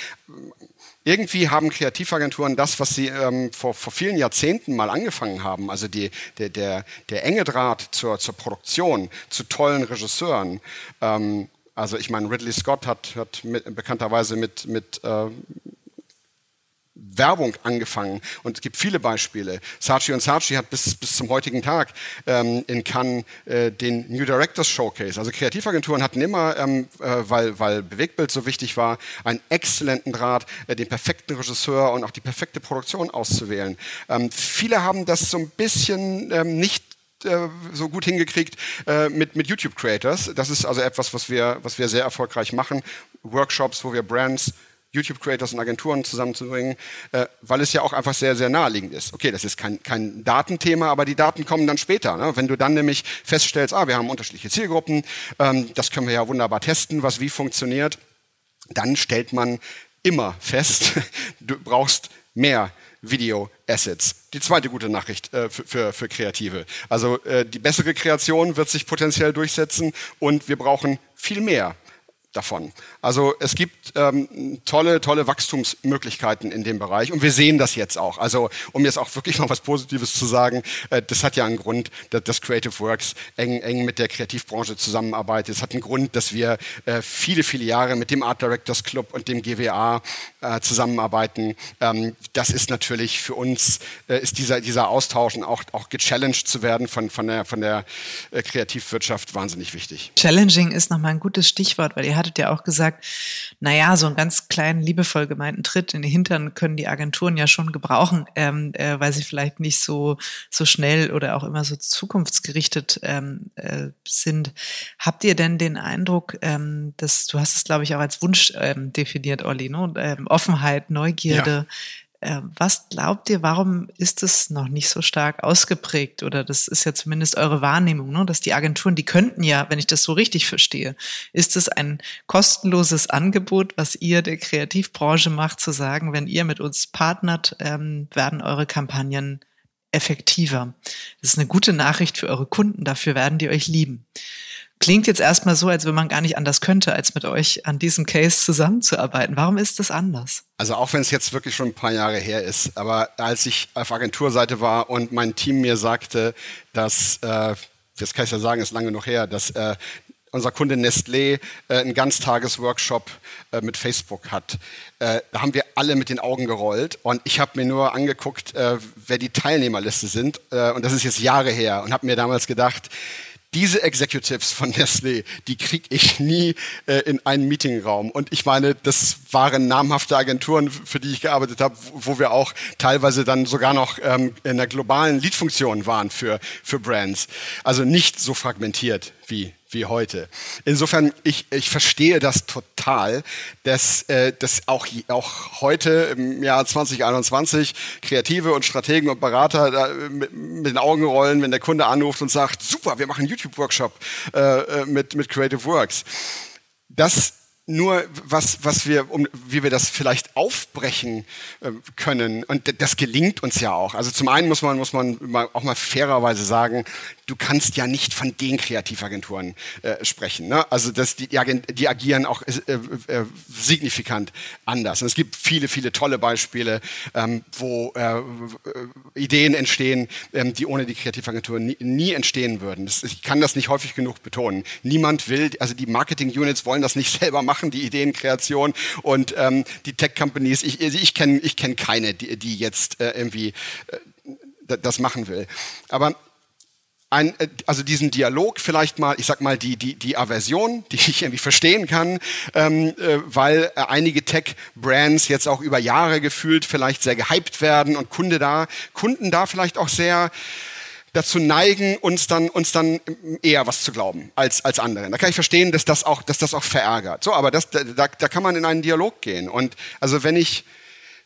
Irgendwie haben Kreativagenturen das, was sie ähm, vor, vor vielen Jahrzehnten mal angefangen haben, also die, der, der, der enge Draht zur, zur Produktion, zu tollen Regisseuren. Ähm, also ich meine, Ridley Scott hat, hat mit, bekannterweise mit, mit äh, Werbung angefangen und es gibt viele Beispiele. Saatchi und Saatchi hat bis, bis zum heutigen Tag ähm, in Cannes äh, den New Directors Showcase. Also Kreativagenturen hatten immer, ähm, äh, weil, weil Bewegtbild so wichtig war, einen exzellenten Draht, äh, den perfekten Regisseur und auch die perfekte Produktion auszuwählen. Ähm, viele haben das so ein bisschen ähm, nicht äh, so gut hingekriegt äh, mit, mit YouTube Creators. Das ist also etwas, was wir, was wir sehr erfolgreich machen. Workshops, wo wir Brands YouTube-Creators und Agenturen zusammenzubringen, äh, weil es ja auch einfach sehr, sehr naheliegend ist. Okay, das ist kein, kein Datenthema, aber die Daten kommen dann später. Ne? Wenn du dann nämlich feststellst, ah, wir haben unterschiedliche Zielgruppen, ähm, das können wir ja wunderbar testen, was wie funktioniert, dann stellt man immer fest, du brauchst mehr Video-Assets. Die zweite gute Nachricht äh, für, für, für, Kreative. Also äh, die bessere Kreation wird sich potenziell durchsetzen und wir brauchen viel mehr davon. Also es gibt ähm, tolle, tolle Wachstumsmöglichkeiten in dem Bereich und wir sehen das jetzt auch. Also um jetzt auch wirklich mal was Positives zu sagen, äh, das hat ja einen Grund, dass, dass Creative Works eng, eng mit der Kreativbranche zusammenarbeitet. Es hat einen Grund, dass wir äh, viele, viele Jahre mit dem Art Directors Club und dem GWA äh, zusammenarbeiten. Ähm, das ist natürlich für uns, äh, ist dieser, dieser Austausch und auch, auch gechallenged zu werden von, von der, von der äh, Kreativwirtschaft wahnsinnig wichtig. Challenging ist nochmal ein gutes Stichwort, weil ihr hattet ja auch gesagt, naja, so einen ganz kleinen, liebevoll gemeinten Tritt in den Hintern können die Agenturen ja schon gebrauchen, ähm, äh, weil sie vielleicht nicht so, so schnell oder auch immer so zukunftsgerichtet ähm, äh, sind. Habt ihr denn den Eindruck, ähm, dass du hast es, glaube ich, auch als Wunsch ähm, definiert, Olli, ne? Ähm, Offenheit, Neugierde, ja was glaubt ihr, warum ist es noch nicht so stark ausgeprägt? Oder das ist ja zumindest eure Wahrnehmung, ne? dass die Agenturen, die könnten ja, wenn ich das so richtig verstehe, ist es ein kostenloses Angebot, was ihr der Kreativbranche macht, zu sagen, wenn ihr mit uns partnert, ähm, werden eure Kampagnen effektiver. Das ist eine gute Nachricht für eure Kunden, dafür werden die euch lieben. Klingt jetzt erstmal so, als wenn man gar nicht anders könnte, als mit euch an diesem Case zusammenzuarbeiten. Warum ist das anders? Also auch wenn es jetzt wirklich schon ein paar Jahre her ist, aber als ich auf Agenturseite war und mein Team mir sagte, dass, äh, das kann ich ja sagen, ist lange noch her, dass äh, unser Kunde Nestlé äh, einen Ganztagesworkshop äh, mit Facebook hat. Äh, da haben wir alle mit den Augen gerollt und ich habe mir nur angeguckt, äh, wer die Teilnehmerliste sind äh, und das ist jetzt Jahre her und habe mir damals gedacht, diese Executives von Nestlé, die kriege ich nie äh, in einen Meetingraum. Und ich meine, das waren namhafte Agenturen, für die ich gearbeitet habe, wo wir auch teilweise dann sogar noch ähm, in der globalen Lead-Funktion waren für, für Brands. Also nicht so fragmentiert wie wie heute. Insofern, ich, ich verstehe das total, dass, äh, dass auch, auch heute im Jahr 2021 Kreative und Strategen und Berater da mit, mit den Augen rollen, wenn der Kunde anruft und sagt, super, wir machen einen YouTube-Workshop äh, äh, mit, mit Creative Works. Das nur was, was wir, um, wie wir das vielleicht aufbrechen äh, können. Und das gelingt uns ja auch. Also zum einen muss man, muss man auch mal fairerweise sagen, du kannst ja nicht von den Kreativagenturen äh, sprechen. Ne? Also das, die, die agieren auch äh, äh, signifikant anders. Und es gibt viele, viele tolle Beispiele, ähm, wo äh, Ideen entstehen, ähm, die ohne die Kreativagentur nie, nie entstehen würden. Das, ich kann das nicht häufig genug betonen. Niemand will, also die Marketing-Units wollen das nicht selber machen, die Ideenkreation und ähm, die Tech-Companies, ich, ich kenne ich kenn keine, die, die jetzt äh, irgendwie äh, das machen will. Aber ein, äh, also diesen Dialog vielleicht mal, ich sag mal, die, die, die Aversion, die ich irgendwie verstehen kann, ähm, äh, weil äh, einige Tech-Brands jetzt auch über Jahre gefühlt vielleicht sehr gehypt werden und Kunde da, Kunden da vielleicht auch sehr dazu neigen, uns dann, uns dann eher was zu glauben als, als anderen. Da kann ich verstehen, dass das auch, dass das auch verärgert. So, aber das, da, da kann man in einen Dialog gehen. Und also wenn ich,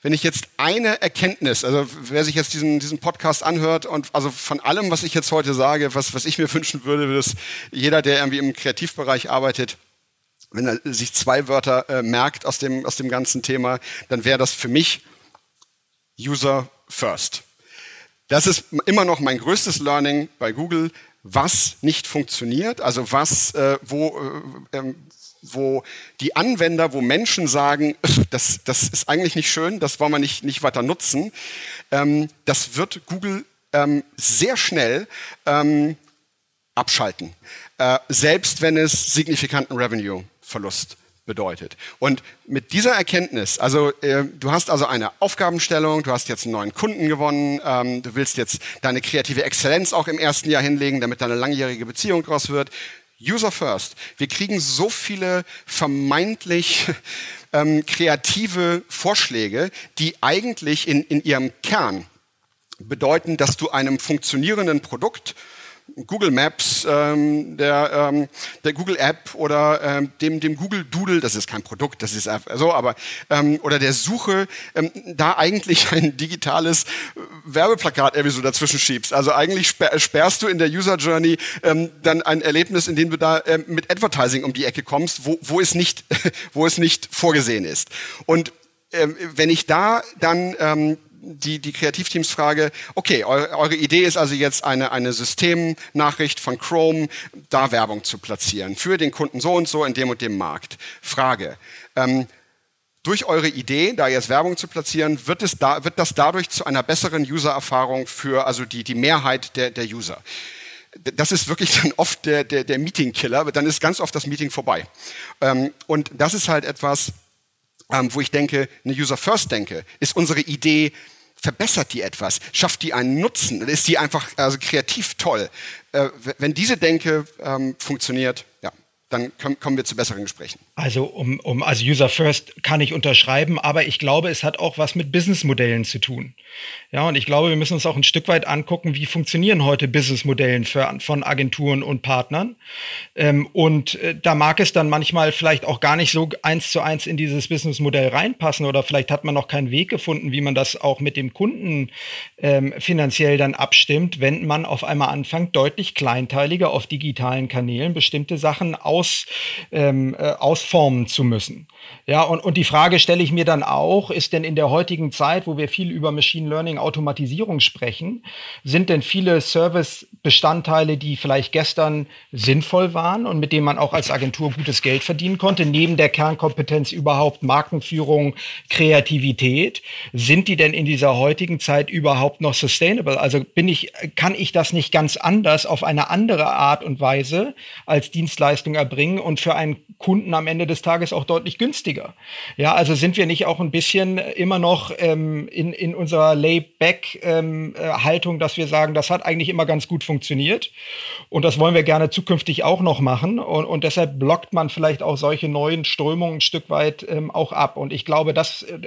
wenn ich jetzt eine Erkenntnis, also wer sich jetzt diesen, diesen Podcast anhört und also von allem, was ich jetzt heute sage, was, was ich mir wünschen würde, dass jeder, der irgendwie im Kreativbereich arbeitet, wenn er sich zwei Wörter äh, merkt aus dem, aus dem ganzen Thema, dann wäre das für mich User First. Das ist immer noch mein größtes Learning bei Google, was nicht funktioniert, also was, äh, wo, äh, ähm, wo die Anwender, wo Menschen sagen, das, das ist eigentlich nicht schön, das wollen wir nicht, nicht weiter nutzen, ähm, das wird Google ähm, sehr schnell ähm, abschalten, äh, selbst wenn es signifikanten Revenue-Verlust bedeutet. Und mit dieser Erkenntnis, also äh, du hast also eine Aufgabenstellung, du hast jetzt einen neuen Kunden gewonnen, ähm, du willst jetzt deine kreative Exzellenz auch im ersten Jahr hinlegen, damit deine langjährige Beziehung draus wird. User First. Wir kriegen so viele vermeintlich ähm, kreative Vorschläge, die eigentlich in, in ihrem Kern bedeuten, dass du einem funktionierenden Produkt Google Maps, ähm, der, ähm, der Google App oder ähm, dem, dem Google Doodle, das ist kein Produkt, das ist so, aber ähm, oder der Suche, ähm, da eigentlich ein digitales Werbeplakat irgendwie so dazwischen schiebst. Also eigentlich sperrst du in der User Journey ähm, dann ein Erlebnis, in dem du da ähm, mit Advertising um die Ecke kommst, wo, wo, es, nicht, wo es nicht vorgesehen ist. Und ähm, wenn ich da dann ähm, die, die Kreativteams frage, okay, eure, eure Idee ist also jetzt eine, eine Systemnachricht von Chrome, da Werbung zu platzieren für den Kunden so und so in dem und dem Markt. Frage, ähm, durch eure Idee, da jetzt Werbung zu platzieren, wird, es da, wird das dadurch zu einer besseren User-Erfahrung für also die, die Mehrheit der, der User. Das ist wirklich dann oft der, der, der Meeting-Killer, dann ist ganz oft das Meeting vorbei. Ähm, und das ist halt etwas, ähm, wo ich denke, eine User First denke, ist unsere Idee verbessert die etwas, schafft die einen Nutzen, ist die einfach also kreativ toll. Äh, wenn diese Denke ähm, funktioniert, ja, dann kommen wir zu besseren Gesprächen. Also um, um also User First kann ich unterschreiben, aber ich glaube, es hat auch was mit Businessmodellen zu tun. Ja, und ich glaube, wir müssen uns auch ein Stück weit angucken, wie funktionieren heute Businessmodellen von Agenturen und Partnern. Ähm, und äh, da mag es dann manchmal vielleicht auch gar nicht so eins zu eins in dieses Businessmodell reinpassen oder vielleicht hat man noch keinen Weg gefunden, wie man das auch mit dem Kunden ähm, finanziell dann abstimmt, wenn man auf einmal anfängt, deutlich kleinteiliger auf digitalen Kanälen bestimmte Sachen aus, ähm, äh, ausformen zu müssen. Ja, und, und die Frage stelle ich mir dann auch, ist denn in der heutigen Zeit, wo wir viel über Machine Learning Automatisierung sprechen, sind denn viele Service-Bestandteile, die vielleicht gestern sinnvoll waren und mit denen man auch als Agentur gutes Geld verdienen konnte, neben der Kernkompetenz überhaupt Markenführung, Kreativität, sind die denn in dieser heutigen Zeit überhaupt noch sustainable? Also bin ich, kann ich das nicht ganz anders auf eine andere Art und Weise als Dienstleistung erbringen und für einen Kunden am Ende des Tages auch deutlich günstiger. Ja, also sind wir nicht auch ein bisschen immer noch ähm, in, in unserer Layback-Haltung, ähm, dass wir sagen, das hat eigentlich immer ganz gut funktioniert und das wollen wir gerne zukünftig auch noch machen und, und deshalb blockt man vielleicht auch solche neuen Strömungen ein Stück weit ähm, auch ab. Und ich glaube, das äh,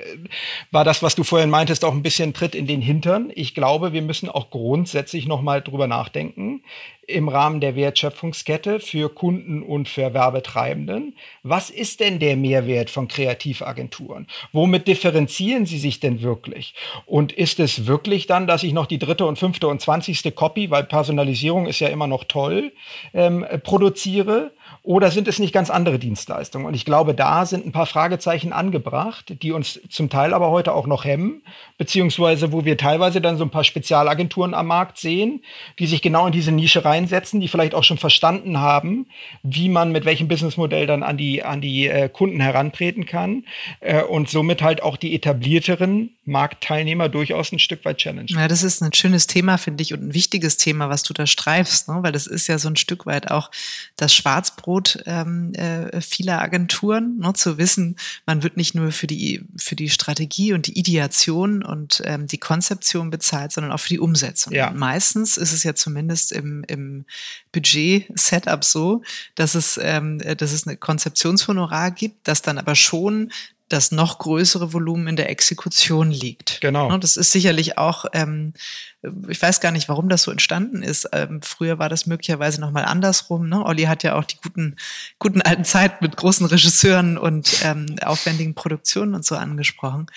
war das, was du vorhin meintest, auch ein bisschen Tritt in den Hintern. Ich glaube, wir müssen auch grundsätzlich noch mal drüber nachdenken im Rahmen der Wertschöpfungskette für Kunden und für Werbetreibenden. Was ist denn der Mehrwert von Kreativagenturen? Womit differenzieren sie sich denn wirklich? Und ist es wirklich dann, dass ich noch die dritte und fünfte und zwanzigste Copy, weil Personalisierung ist ja immer noch toll, ähm, produziere? Oder sind es nicht ganz andere Dienstleistungen? Und ich glaube, da sind ein paar Fragezeichen angebracht, die uns zum Teil aber heute auch noch hemmen, beziehungsweise wo wir teilweise dann so ein paar Spezialagenturen am Markt sehen, die sich genau in diese Nische reinsetzen, die vielleicht auch schon verstanden haben, wie man mit welchem Businessmodell dann an die, an die äh, Kunden herantreten kann äh, und somit halt auch die etablierteren Marktteilnehmer durchaus ein Stück weit challenge. Ja, das ist ein schönes Thema, finde ich, und ein wichtiges Thema, was du da streifst, ne? weil das ist ja so ein Stück weit auch das Schwarzbrot Angebot ähm, äh, vieler Agenturen, ne, zu wissen, man wird nicht nur für die, für die Strategie und die Ideation und ähm, die Konzeption bezahlt, sondern auch für die Umsetzung. Ja. meistens ist es ja zumindest im, im Budget-Setup so, dass es, ähm, dass es eine Konzeptionshonorar gibt, das dann aber schon das noch größere Volumen in der Exekution liegt. Genau. Ne, das ist sicherlich auch, ähm, ich weiß gar nicht, warum das so entstanden ist. Ähm, früher war das möglicherweise nochmal andersrum. Ne? Olli hat ja auch die guten, guten alten Zeit mit großen Regisseuren und ähm, aufwendigen Produktionen und so angesprochen.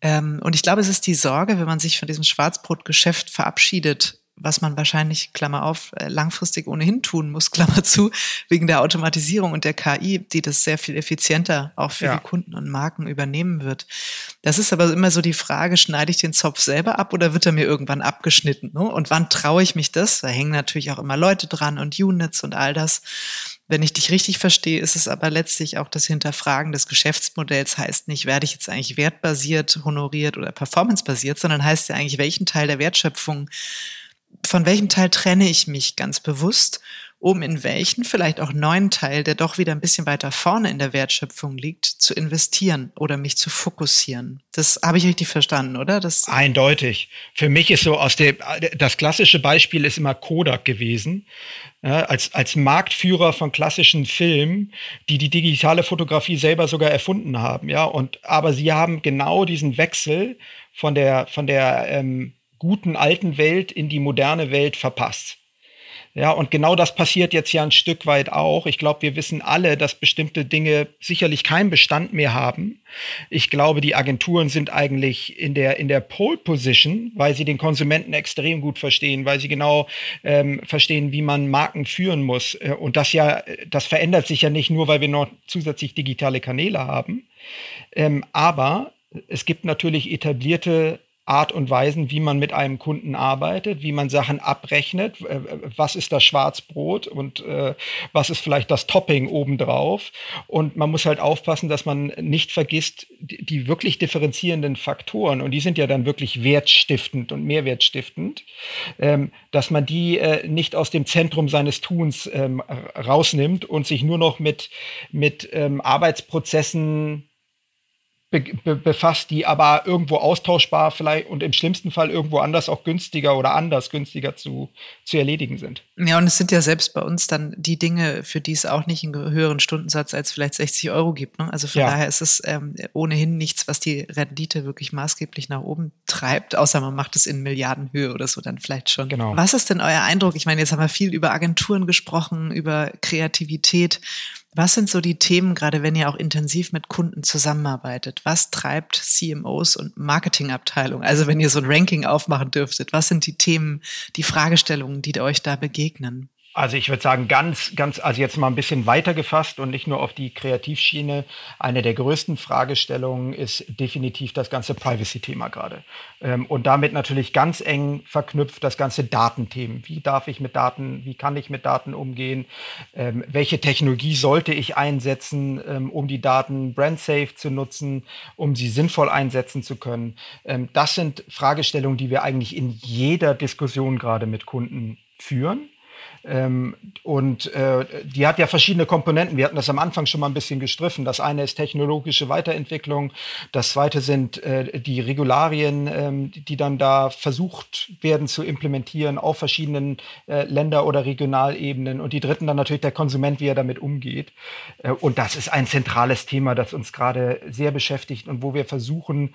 Ähm, und ich glaube, es ist die Sorge, wenn man sich von diesem Schwarzbrotgeschäft verabschiedet, was man wahrscheinlich, Klammer auf, äh, langfristig ohnehin tun muss, Klammer zu, wegen der Automatisierung und der KI, die das sehr viel effizienter auch für ja. die Kunden und Marken übernehmen wird. Das ist aber immer so die Frage, schneide ich den Zopf selber ab oder wird er mir irgendwann abgeschnitten? Ne? Und wann traue ich mich das? Da hängen natürlich auch immer Leute dran und Units und all das. Wenn ich dich richtig verstehe, ist es aber letztlich auch das Hinterfragen des Geschäftsmodells heißt nicht, werde ich jetzt eigentlich wertbasiert, honoriert oder performancebasiert, sondern heißt ja eigentlich, welchen Teil der Wertschöpfung von welchem Teil trenne ich mich ganz bewusst, um in welchen vielleicht auch neuen Teil, der doch wieder ein bisschen weiter vorne in der Wertschöpfung liegt, zu investieren oder mich zu fokussieren. Das habe ich richtig verstanden, oder? Das Eindeutig. Für mich ist so aus der, das klassische Beispiel ist immer Kodak gewesen. Ja, als, als Marktführer von klassischen Filmen, die die digitale Fotografie selber sogar erfunden haben, ja, und aber sie haben genau diesen Wechsel von der von der ähm, guten alten Welt in die moderne Welt verpasst. Ja, und genau das passiert jetzt ja ein Stück weit auch. Ich glaube, wir wissen alle, dass bestimmte Dinge sicherlich keinen Bestand mehr haben. Ich glaube, die Agenturen sind eigentlich in der, in der Pole Position, weil sie den Konsumenten extrem gut verstehen, weil sie genau ähm, verstehen, wie man Marken führen muss. Äh, und das ja, das verändert sich ja nicht nur, weil wir noch zusätzlich digitale Kanäle haben. Ähm, aber es gibt natürlich etablierte Art und Weisen, wie man mit einem Kunden arbeitet, wie man Sachen abrechnet, was ist das Schwarzbrot und äh, was ist vielleicht das Topping obendrauf. Und man muss halt aufpassen, dass man nicht vergisst, die, die wirklich differenzierenden Faktoren, und die sind ja dann wirklich wertstiftend und mehrwertstiftend, ähm, dass man die äh, nicht aus dem Zentrum seines Tuns ähm, rausnimmt und sich nur noch mit, mit ähm, Arbeitsprozessen be befasst, die aber irgendwo austauschbar vielleicht und im schlimmsten Fall irgendwo anders auch günstiger oder anders günstiger zu, zu erledigen sind. Ja, und es sind ja selbst bei uns dann die Dinge, für die es auch nicht einen höheren Stundensatz als vielleicht 60 Euro gibt. Ne? Also von ja. daher ist es ähm, ohnehin nichts, was die Rendite wirklich maßgeblich nach oben treibt, außer man macht es in Milliardenhöhe oder so dann vielleicht schon. Genau. Was ist denn euer Eindruck? Ich meine, jetzt haben wir viel über Agenturen gesprochen, über Kreativität. Was sind so die Themen, gerade wenn ihr auch intensiv mit Kunden zusammenarbeitet? Was treibt CMOs und Marketingabteilung? Also wenn ihr so ein Ranking aufmachen dürftet, was sind die Themen, die Fragestellungen, die euch da begegnen? Also ich würde sagen, ganz, ganz, also jetzt mal ein bisschen weiter gefasst und nicht nur auf die Kreativschiene. Eine der größten Fragestellungen ist definitiv das ganze Privacy-Thema gerade. Ähm, und damit natürlich ganz eng verknüpft das ganze Datenthemen. Wie darf ich mit Daten, wie kann ich mit Daten umgehen? Ähm, welche Technologie sollte ich einsetzen, ähm, um die Daten brand-safe zu nutzen, um sie sinnvoll einsetzen zu können? das sind Fragestellungen, die wir eigentlich in jeder Diskussion gerade mit Kunden führen. Ähm, und äh, die hat ja verschiedene Komponenten. Wir hatten das am Anfang schon mal ein bisschen gestriffen. Das eine ist technologische Weiterentwicklung. Das zweite sind äh, die Regularien, ähm, die dann da versucht werden zu implementieren auf verschiedenen äh, Länder- oder Regionalebenen. Und die dritten dann natürlich der Konsument, wie er damit umgeht. Äh, und das ist ein zentrales Thema, das uns gerade sehr beschäftigt und wo wir versuchen,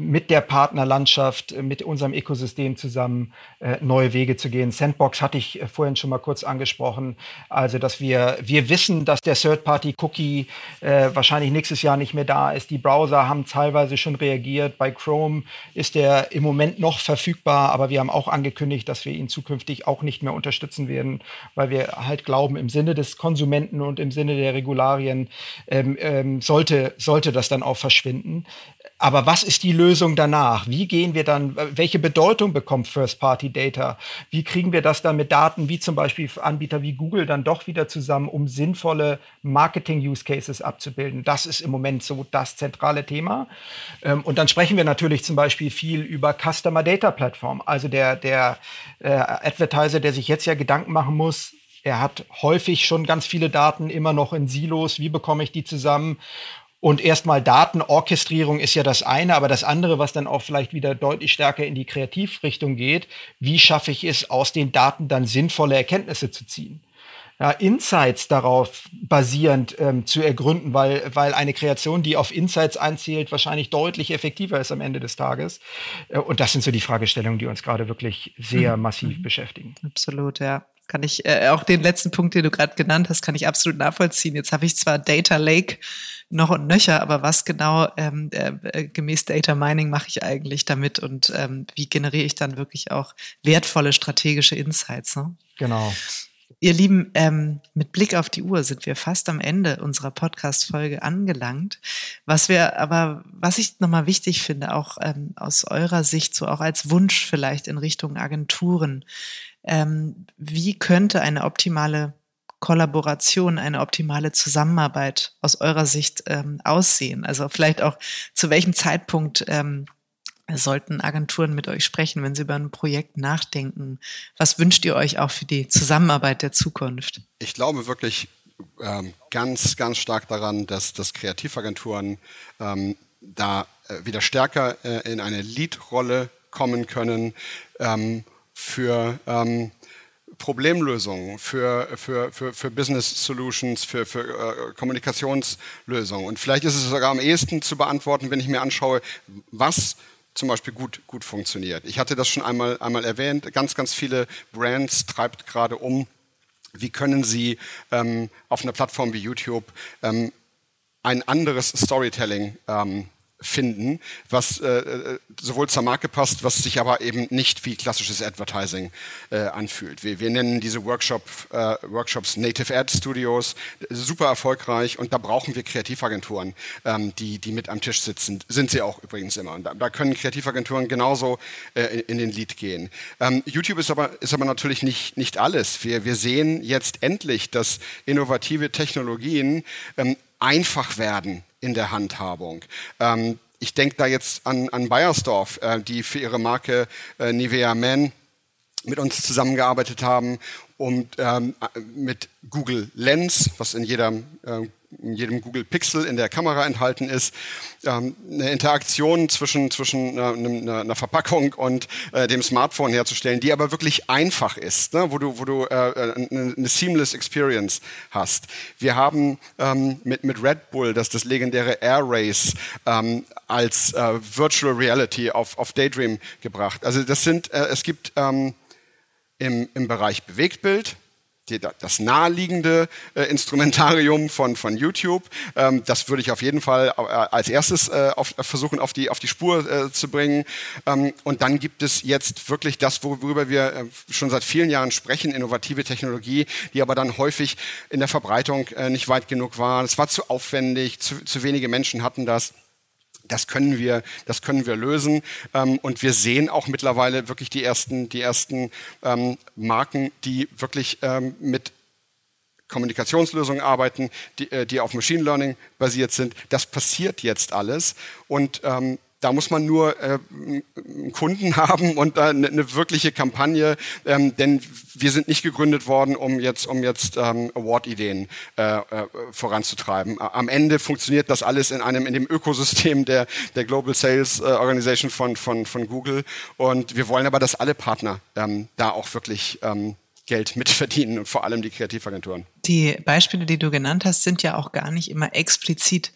mit der Partnerlandschaft, äh, mit unserem Ökosystem zusammen äh, neue Wege zu gehen. Sandbox hatte ich äh, vorhin schon mal kurz angesprochen. Also, dass wir, wir wissen, dass der Third-Party-Cookie wahrscheinlich nächstes Jahr nicht mehr da ist. Die Browser haben teilweise schon reagiert. Bei Chrome ist der im Moment noch verfügbar, aber wir haben auch angekündigt, dass wir ihn zukünftig auch nicht mehr unterstützen werden, weil wir halt glauben, im Sinne des Konsumenten und im Sinne der Regularien ähm, ähm, sollte, sollte das dann auch verschwinden. Aber was ist die Lösung danach? Wie gehen wir dann, welche Bedeutung bekommt First-Party-Data? Wie kriegen wir das dann mit Daten wie zum Beispiel Anbieter wie Google dann doch wieder zusammen, um sinnvolle Marketing-Use-Cases abzubilden? Das ist im Moment so das zentrale Thema. Ähm, und dann sprechen wir natürlich zum Beispiel viel über Customer Data Plattform. Also der, der äh, Advertiser, der sich jetzt ja Gedanken machen muss, er hat häufig schon ganz viele Daten immer noch in Silos. Wie bekomme ich die zusammen? Und erstmal Datenorchestrierung ist ja das eine, aber das andere, was dann auch vielleicht wieder deutlich stärker in die Kreativrichtung geht, wie schaffe ich es, aus den Daten dann sinnvolle Erkenntnisse zu ziehen? Ja, Insights darauf basierend ähm, zu ergründen, weil, weil eine Kreation, die auf Insights einzielt, wahrscheinlich deutlich effektiver ist am Ende des Tages. Äh, und das sind so die Fragestellungen, die uns gerade wirklich sehr mhm. massiv mhm. beschäftigen. Absolut, ja kann ich äh, auch den letzten Punkt, den du gerade genannt hast, kann ich absolut nachvollziehen. Jetzt habe ich zwar Data Lake noch und nöcher, aber was genau ähm, äh, äh, gemäß Data Mining mache ich eigentlich damit und ähm, wie generiere ich dann wirklich auch wertvolle strategische Insights? Ne? Genau. Ihr Lieben, ähm, mit Blick auf die Uhr sind wir fast am Ende unserer Podcast-Folge angelangt. Was wir aber, was ich nochmal wichtig finde, auch ähm, aus eurer Sicht, so auch als Wunsch vielleicht in Richtung Agenturen, ähm, wie könnte eine optimale Kollaboration, eine optimale Zusammenarbeit aus eurer Sicht ähm, aussehen? Also vielleicht auch zu welchem Zeitpunkt ähm, sollten Agenturen mit euch sprechen, wenn sie über ein Projekt nachdenken? Was wünscht ihr euch auch für die Zusammenarbeit der Zukunft? Ich glaube wirklich ähm, ganz, ganz stark daran, dass, dass Kreativagenturen ähm, da äh, wieder stärker äh, in eine Lead-Rolle kommen können ähm, für ähm, Problemlösungen, für, für, für, für Business Solutions, für, für äh, Kommunikationslösungen. Und vielleicht ist es sogar am ehesten zu beantworten, wenn ich mir anschaue, was zum Beispiel gut, gut funktioniert. Ich hatte das schon einmal, einmal erwähnt. Ganz, ganz viele Brands treibt gerade um. Wie können sie ähm, auf einer Plattform wie YouTube ähm, ein anderes Storytelling ähm, finden, was äh, äh, sowohl zur Marke passt, was sich aber eben nicht wie klassisches Advertising äh, anfühlt. Wir, wir nennen diese Workshop, äh, Workshops Native Ad Studios, super erfolgreich und da brauchen wir Kreativagenturen, ähm, die, die mit am Tisch sitzen. Sind sie auch übrigens immer. Und da, da können Kreativagenturen genauso äh, in, in, den Lead gehen. Ähm, YouTube ist aber, ist aber natürlich nicht, nicht alles. Wir, wir sehen jetzt endlich, dass innovative Technologien ähm, einfach werden in der Handhabung. Ähm, ich denke da jetzt an, an Bayersdorf, äh, die für ihre Marke äh, Nivea Men mit uns zusammengearbeitet haben und ähm, mit Google Lens, was in jeder äh, in jedem Google Pixel in der Kamera enthalten ist, ähm, eine Interaktion zwischen, zwischen einer, einer Verpackung und äh, dem Smartphone herzustellen, die aber wirklich einfach ist, ne? wo du, wo du äh, eine, eine seamless Experience hast. Wir haben ähm, mit, mit Red Bull das, das legendäre Air Race ähm, als äh, Virtual Reality auf, auf Daydream gebracht. Also das sind, äh, es gibt ähm, im, im Bereich Bewegtbild, das naheliegende äh, Instrumentarium von, von YouTube. Ähm, das würde ich auf jeden Fall äh, als erstes äh, auf, versuchen auf die, auf die Spur äh, zu bringen. Ähm, und dann gibt es jetzt wirklich das, worüber wir äh, schon seit vielen Jahren sprechen, innovative Technologie, die aber dann häufig in der Verbreitung äh, nicht weit genug war. Es war zu aufwendig, zu, zu wenige Menschen hatten das. Das können wir, das können wir lösen. Ähm, und wir sehen auch mittlerweile wirklich die ersten, die ersten ähm, Marken, die wirklich ähm, mit Kommunikationslösungen arbeiten, die, äh, die auf Machine Learning basiert sind. Das passiert jetzt alles. Und ähm, da muss man nur äh, einen Kunden haben und da eine, eine wirkliche Kampagne, ähm, denn wir sind nicht gegründet worden, um jetzt, um jetzt ähm, Award-Ideen äh, äh, voranzutreiben. Am Ende funktioniert das alles in einem in dem Ökosystem der, der Global Sales äh, Organization von, von, von Google und wir wollen aber, dass alle Partner ähm, da auch wirklich ähm, Geld mitverdienen und vor allem die Kreativagenturen. Die Beispiele, die du genannt hast, sind ja auch gar nicht immer explizit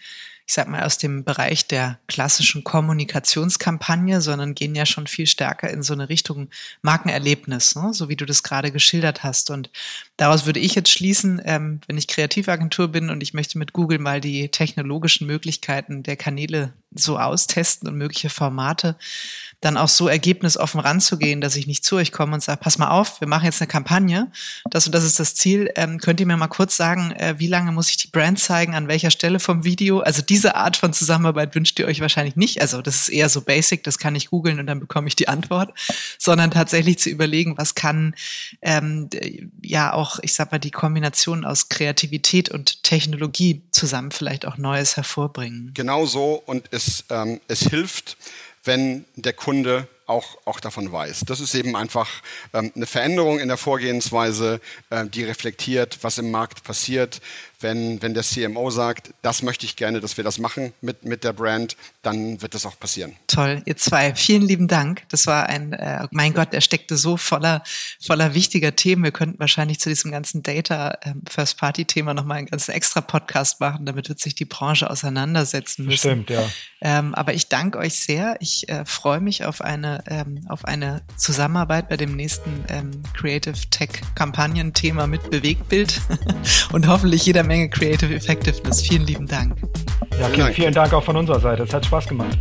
ich sag mal, aus dem Bereich der klassischen Kommunikationskampagne, sondern gehen ja schon viel stärker in so eine Richtung Markenerlebnis, ne? so wie du das gerade geschildert hast. Und daraus würde ich jetzt schließen, ähm, wenn ich Kreativagentur bin und ich möchte mit Google mal die technologischen Möglichkeiten der Kanäle so austesten und mögliche Formate, dann auch so ergebnisoffen ranzugehen, dass ich nicht zu euch komme und sage, pass mal auf, wir machen jetzt eine Kampagne, das und das ist das Ziel. Ähm, könnt ihr mir mal kurz sagen, äh, wie lange muss ich die Brand zeigen, an welcher Stelle vom Video? Also diese Art von Zusammenarbeit wünscht ihr euch wahrscheinlich nicht. Also das ist eher so basic, das kann ich googeln und dann bekomme ich die Antwort, sondern tatsächlich zu überlegen, was kann ähm, ja auch, ich sag mal, die Kombination aus Kreativität und Technologie zusammen vielleicht auch Neues hervorbringen. Genau so und es, ähm, es hilft, wenn der Kunde auch, auch davon weiß. Das ist eben einfach ähm, eine Veränderung in der Vorgehensweise, äh, die reflektiert, was im Markt passiert, wenn, wenn der CMO sagt, das möchte ich gerne, dass wir das machen mit, mit der Brand, dann wird das auch passieren. Toll, ihr zwei, vielen lieben Dank. Das war ein, äh, mein Gott, er steckte so voller, voller wichtiger Themen. Wir könnten wahrscheinlich zu diesem ganzen Data ähm, First Party Thema nochmal einen ganzen extra Podcast machen. Damit wird sich die Branche auseinandersetzen müssen. Stimmt, ja. Ähm, aber ich danke euch sehr. Ich äh, freue mich auf eine, ähm, auf eine Zusammenarbeit bei dem nächsten ähm, Creative Tech Kampagnen-Thema mit Bewegtbild und hoffentlich jeder Menge Creative Effectiveness. Vielen lieben Dank. Ja, okay, vielen Dank auch von unserer Seite. Es hat Spaß gemacht.